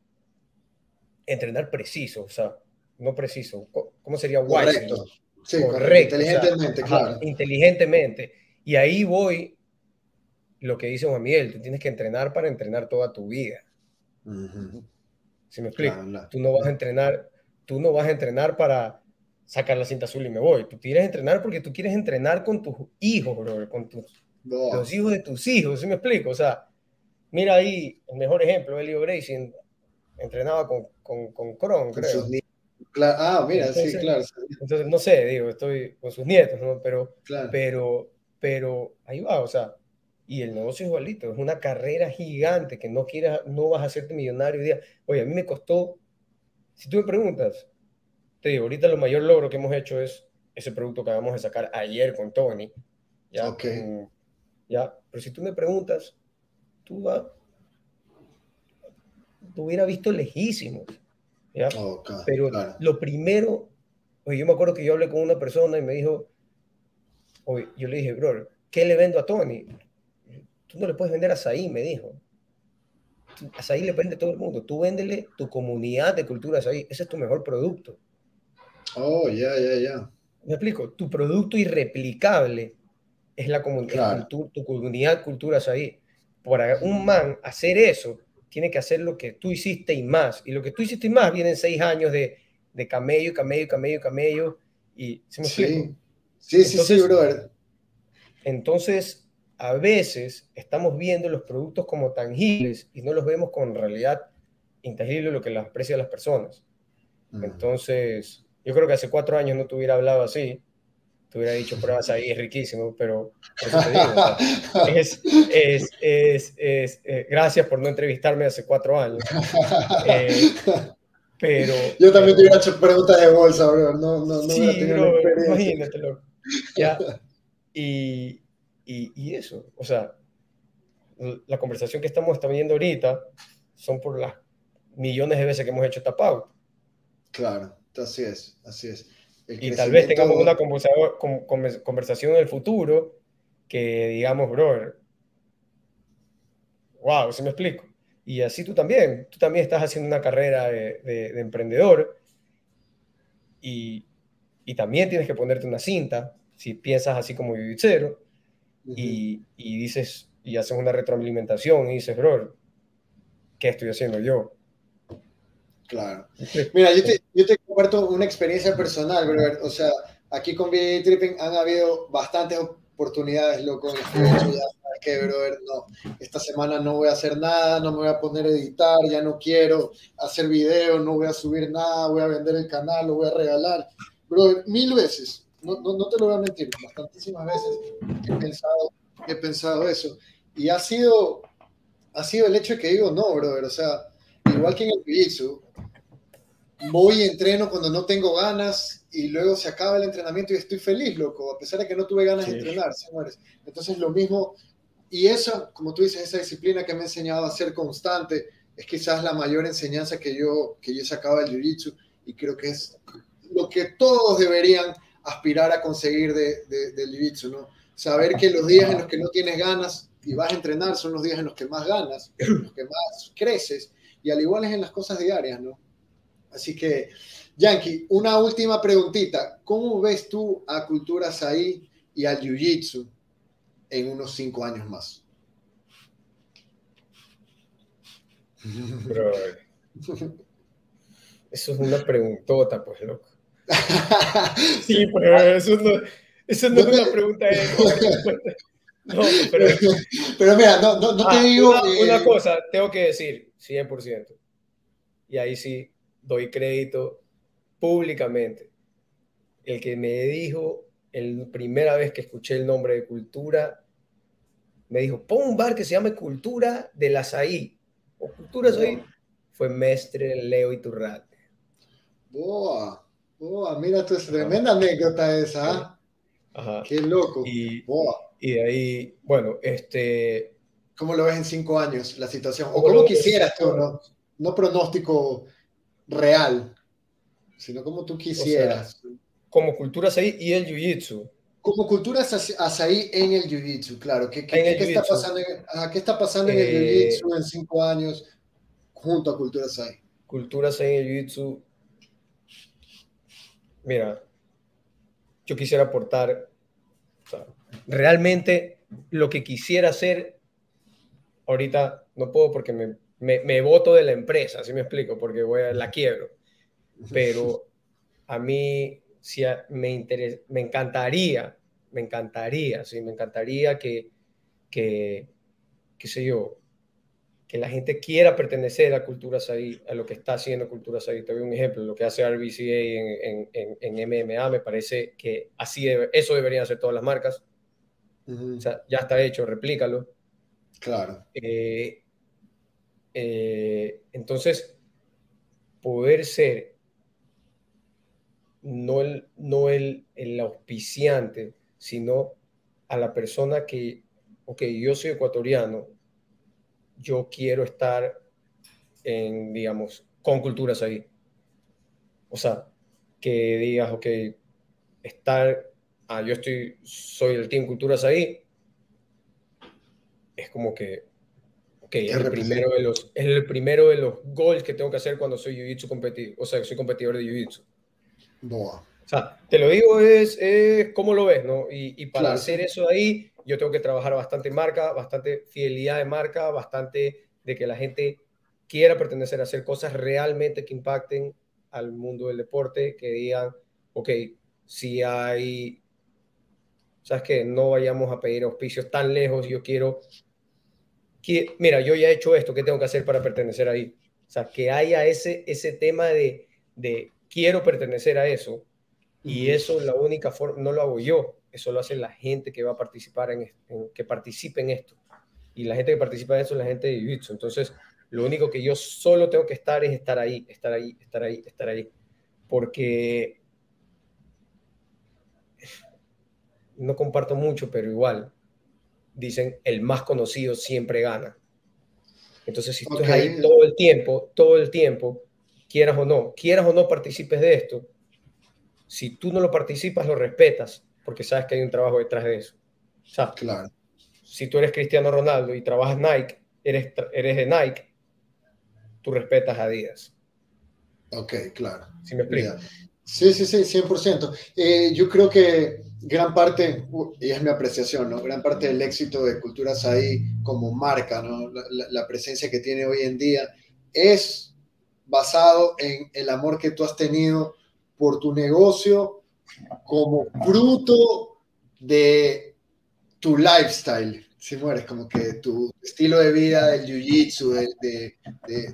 entrenar preciso, o sea, no preciso, ¿cómo sería? Correcto. Sí, correcto. Inteligentemente, claro. inteligentemente. Y ahí voy lo que dice Juan Miguel, tú tienes que entrenar para entrenar toda tu vida. ¿Sí me explico? tú no vas a entrenar, tú no vas a entrenar para sacar la cinta azul y me voy. Tú quieres entrenar porque tú quieres entrenar con tus hijos, bro, con tus, los hijos de tus hijos, ¿sí me explico? O sea, mira ahí el mejor ejemplo, Elio Gracie entrenaba con, con, con Kron, creo ah, mira, sí, claro. Entonces, no sé, digo, estoy con sus nietos, ¿no? Pero, pero, pero ahí va, o sea, y el negocio es igualito, es una carrera gigante que no quieras, no vas a hacerte millonario día. Oye, a mí me costó, si tú me preguntas, te digo, ahorita lo mayor logro que hemos hecho es ese producto que acabamos de sacar ayer con Tony. Ya, okay. ya, pero si tú me preguntas, tú vas, tú hubiera visto lejísimos. Pero lo primero, oye, yo me acuerdo que yo hablé con una persona y me dijo, oye, yo le dije, bro, ¿qué le vendo a Tony? Tú no le puedes vender a Saí, me dijo. A Saí le vende todo el mundo. Tú véndele tu comunidad de cultura Saí. Ese es tu mejor producto. Oh, ya, ya, ya. Me explico. Tu producto irreplicable es la comunidad, tu, tu, comunidad cultura Saí. Para un man hacer eso, tiene que hacer lo que tú hiciste y más. Y lo que tú hiciste y más vienen seis años de, de camello, camello, camello, camello. Y, ¿sí, me sí. sí, sí, sí, brother. Entonces, a veces estamos viendo los productos como tangibles y no los vemos con realidad intangible lo que las aprecia las personas. Entonces, yo creo que hace cuatro años no te hubiera hablado así, te hubiera dicho pruebas ahí, es riquísimo, pero es, es, es, es eh, gracias por no entrevistarme hace cuatro años. Eh, pero, Yo también te hubiera hecho preguntas de bolsa, bro. No, no, no sí, bro, imagínate, loco. ¿Ya? Y, y, y, eso, o sea, la conversación que estamos teniendo ahorita son por las millones de veces que hemos hecho esta pauta. Claro, así es, así es y tal vez tengamos una conversación en el futuro que digamos, bro, wow, si me explico. Y así tú también, tú también estás haciendo una carrera de, emprendedor y, y, también tienes que ponerte una cinta, si piensas así como vivicero, y, y dices, y haces una retroalimentación y dices, bro, ¿qué estoy haciendo yo? Claro. Mira, yo te, yo te comparto una experiencia personal, brother. O sea, aquí con BJ Tripping han habido bastantes oportunidades, loco, en este hecho ya que, brother, no, esta semana no voy a hacer nada, no me voy a poner a editar, ya no quiero hacer videos, no voy a subir nada, voy a vender el canal, lo voy a regalar. Brother, mil veces, no, no, no te lo voy a mentir, bastantísimas veces he pensado, he pensado eso. Y ha sido, ha sido el hecho de que digo, no, brother, o sea, igual que en el jiu voy y entreno cuando no tengo ganas y luego se acaba el entrenamiento y estoy feliz, loco, a pesar de que no tuve ganas de entrenar, señores. Entonces lo mismo, y eso, como tú dices, esa disciplina que me ha enseñado a ser constante, es quizás la mayor enseñanza que yo, que yo sacaba del Jiu-Jitsu y creo que es lo que todos deberían aspirar a conseguir de, de, del Jiu-Jitsu, ¿no? Saber que los días en los que no tienes ganas y vas a entrenar son los días en los que más ganas, los que más creces, y al igual es en las cosas diarias, ¿no? Así que, Yankee, una última preguntita. ¿Cómo ves tú a Culturas ahí y al Jiu-Jitsu en unos cinco años más? Bro, eso es una preguntota, pues, loco. Sí, pero eso no, eso no, es una pregunta. De... No, pero, pero mira, no, no, no te ah, digo. Una, una cosa, tengo que decir, 100%. Y ahí sí, doy crédito públicamente. El que me dijo, la primera vez que escuché el nombre de Cultura, me dijo, pon un bar que se llame Cultura del Azaí, o Cultura Azaí, fue Mestre Leo Iturrate. Boa, boa, mira, tu es tremenda anécdota esa. ¿ah? Ajá. Qué loco. Y, y de ahí, bueno, este... ¿Cómo lo ves en cinco años la situación? O cómo quisieras tú, ¿no? No pronóstico real, sino como tú quisieras. como cultura azaí y el jiu-jitsu. Como cultura azaí en el jiu-jitsu, claro. ¿Qué, qué, está pasando, en, ¿qué está pasando en el eh, jiu-jitsu en cinco años junto a cultura azaí? Cultura azaí en el jiu-jitsu. Mira, yo quisiera aportar, realmente lo que quisiera hacer, ahorita no puedo porque me me, me voto de la empresa, así me explico, porque voy a, la quiebro. Pero a mí sí, me, me encantaría, me encantaría, sí, me encantaría que, que, qué sé yo, que la gente quiera pertenecer a Cultura Saí, a lo que está haciendo Cultura Saí. Te doy un ejemplo, lo que hace RBCA en, en, en, MMA, me parece que así eso deberían hacer todas las marcas. O sea, ya está hecho, replícalo. Claro. Eh, eh, entonces, poder ser no el, no el, el auspiciante, sino a la persona que, ok, yo soy ecuatoriano, yo quiero estar en, digamos, con culturas ahí. O sea, que digas, ok, estar, ah, yo estoy, soy el Team Culturas ahí, es como que Ok, es el, primero de los, es el primero de los goals que tengo que hacer cuando soy jiu-jitsu competidor, o sea, soy competidor de jiu-jitsu. O sea, te lo digo, es, es cómo lo ves, ¿no? Y, y para hacer eso ahí, yo tengo que trabajar bastante marca, bastante fidelidad de marca, bastante de que la gente quiera pertenecer a hacer cosas realmente que impacten al mundo del deporte, que digan, ok, si hay, sabes que no vayamos a pedir auspicios tan lejos, yo quiero mira, yo ya he hecho esto, ¿qué tengo que hacer para pertenecer ahí? O sea, que haya ese, ese tema de, de quiero pertenecer a eso y eso la única forma, no lo hago yo, eso lo hace la gente que va a participar en, que participe en esto. Y la gente que participa en eso es la gente de jiu Entonces, lo único que yo solo tengo que estar es estar ahí, estar ahí, estar ahí, estar ahí. Porque no comparto mucho, pero igual, dicen el más conocido siempre gana. Entonces, si tú estás ahí todo el tiempo, todo el tiempo, quieras o no, quieras o no participes de esto, si tú no lo participas, lo respetas, porque sabes que hay un trabajo detrás de eso. O sea, claro. si tú eres Cristiano Ronaldo y trabajas Nike, eres, eres de Nike, tú respetas a Díaz. Ok, claro. ¿Sí me explico? Sí, sí, sí, 100%. Eh, yo creo que gran parte, y es mi apreciación, ¿no? Gran parte del éxito de Culturas ahí como marca, ¿no? La, presencia que tiene hoy en día es basado en el amor que tú has tenido por tu negocio como fruto de tu lifestyle. Si mueres, como que tu estilo de vida del jiu-jitsu,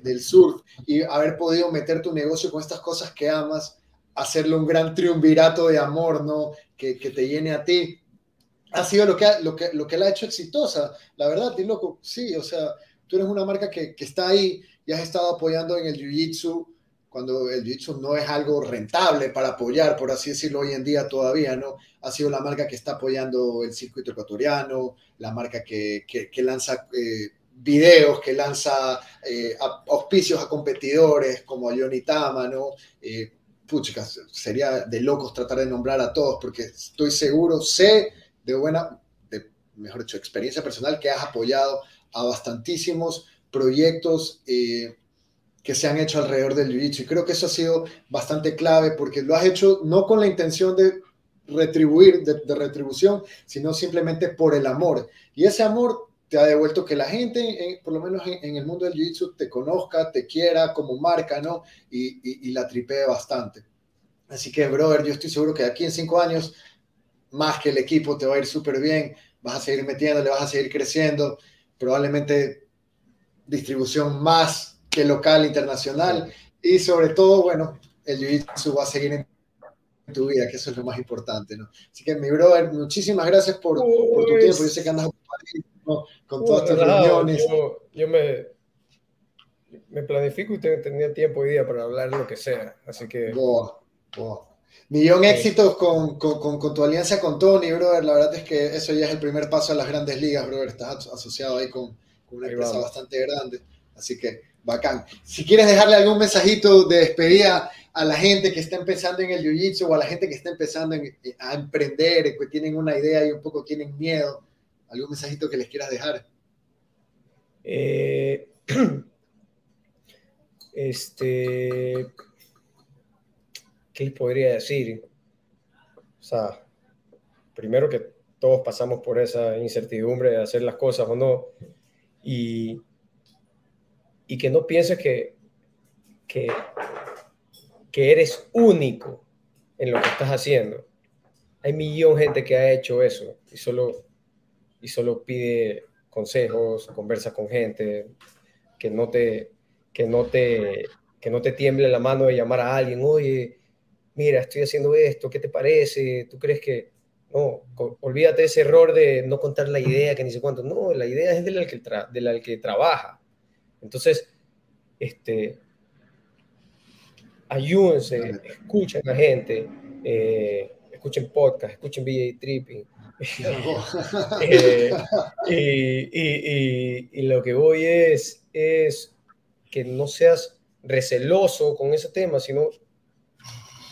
del surf, y haber podido meter tu negocio con estas cosas que amas, hacerle un gran triunvirato de amor, ¿no? Que, te llene a ti ha sido lo que, lo, que, lo que la ha hecho exitosa. La verdad, tío loco, sí, o sea, tú eres una marca que, que está ahí y has estado apoyando en el Jiu-Jitsu cuando el Jiu-Jitsu no es algo rentable para apoyar, por así decirlo, hoy en día todavía, ¿no? Ha sido la marca que está apoyando el circuito ecuatoriano, la marca que, que, lanza eh, videos, que lanza eh, auspicios a competidores como a Johnny Tama, ¿no? Eh, pucha, sería de locos tratar de nombrar a todos porque estoy seguro, sé de buena, de, mejor dicho, experiencia personal que has apoyado a bastantísimos proyectos eh, que se han hecho alrededor del jiu-jitsu. Y creo que eso ha sido bastante clave porque lo has hecho no con la intención de retribuir, de, retribución, sino simplemente por el amor. Y ese amor te ha devuelto que la gente, por lo menos en, el mundo del jiu-jitsu, te conozca, te quiera como marca, ¿no? Y, y la tripee bastante. Así que, brother, yo estoy seguro que aquí en cinco años más que el equipo, te va a ir súper bien, vas a seguir metiéndole, vas a seguir creciendo, probablemente distribución más que local, internacional, y sobre todo, bueno, el jiu va a seguir en tu vida, que eso es lo más importante, ¿no? Así que, mi brother, muchísimas gracias por, por tu tiempo, yo sé que andas con todas tus reuniones. Yo, me, me planifico y tenía tiempo hoy día para hablar lo que sea, así que... Boa, boa. Millón éxitos con, con, con, tu alianza con Tony, brother. La verdad es que eso ya es el primer paso a las grandes ligas, brother. Estás asociado ahí con, una empresa bastante grande. Así que bacán. Si quieres dejarle algún mensajito de despedida a la gente que está empezando en el jiu-jitsu o a la gente que está empezando a emprender, que tienen una idea y un poco tienen miedo, algún mensajito que les quieras dejar. Eh, este ¿qué podría decir? O sea, primero que todos pasamos por esa incertidumbre de hacer las cosas o no, y, y que no pienses que, que, que eres único en lo que estás haciendo. Hay millón de gente que ha hecho eso y solo, y solo pide consejos, conversa con gente, que no te, que no te, que no te tiemble la mano de llamar a alguien, oye, mira, estoy haciendo esto, ¿qué te parece? ¿Tú crees que... No, olvídate ese error de no contar la idea, que ni sé cuánto. No, la idea es del que, del que trabaja. Entonces, este, ayúdense, escuchen a la gente, eh, escuchen podcast, escuchen VJ Tripping. Eh, y, y, lo que voy es, es que no seas receloso con ese tema, sino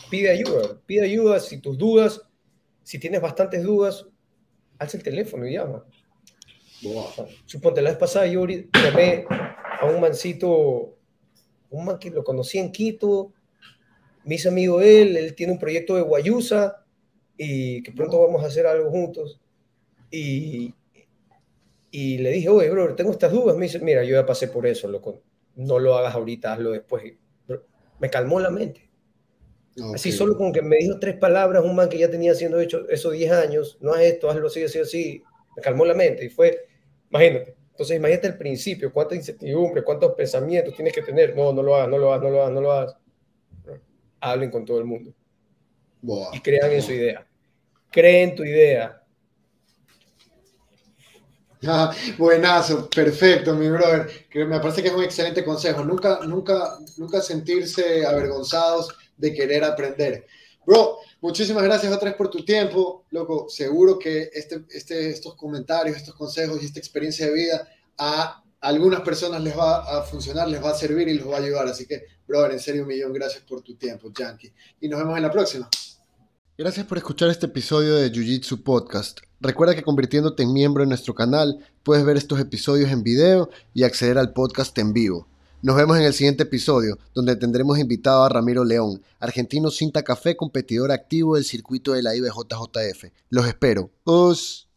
pide ayuda, pide ayuda si tus dudas, si tienes bastantes dudas, alza el teléfono y llama. Suponte, la vez pasada yo llamé a un mancito, un man que lo conocí en Quito, me hice amigo él, él tiene un proyecto de Guayusa y que pronto vamos a hacer algo juntos. Y, y le dije, oye, bro, tengo estas dudas. Me dice, mira, yo ya pasé por eso, loco. no lo hagas ahorita, hazlo después. Me calmó la mente. Así solo con que me dijo tres palabras, un man que ya tenía haciendo hecho esos 10 años, no es esto, hazlo así, así, así, me calmó la mente y fue, imagínate. Entonces imagínate el principio, cuánta incertidumbre, cuántos pensamientos tienes que tener. No, no lo hagas, no lo hagas, no lo hagas, no lo hagas. Hablen con todo el mundo. Y crean en su idea. Creen tu idea. Ah, buenazo, perfecto, mi brother. Que me parece que es un excelente consejo. Nunca, nunca, nunca sentirse avergonzados de querer aprender. Bro, muchísimas gracias otra vez por tu tiempo, loco. Seguro que este, este, estos comentarios, estos consejos y esta experiencia de vida a algunas personas les va a funcionar, les va a servir y les va a ayudar. Así que, brother, en serio, un millón gracias por tu tiempo, Yankee. Y nos vemos en la próxima. Gracias por escuchar este episodio de Jiu Jitsu Podcast. Recuerda que convirtiéndote en miembro de nuestro canal, puedes ver estos episodios en video y acceder al podcast en vivo. Nos vemos en el siguiente episodio, donde tendremos invitado a Ramiro León, argentino cinta café, competidor activo del circuito de la IBJJF. Los espero. ¡Os!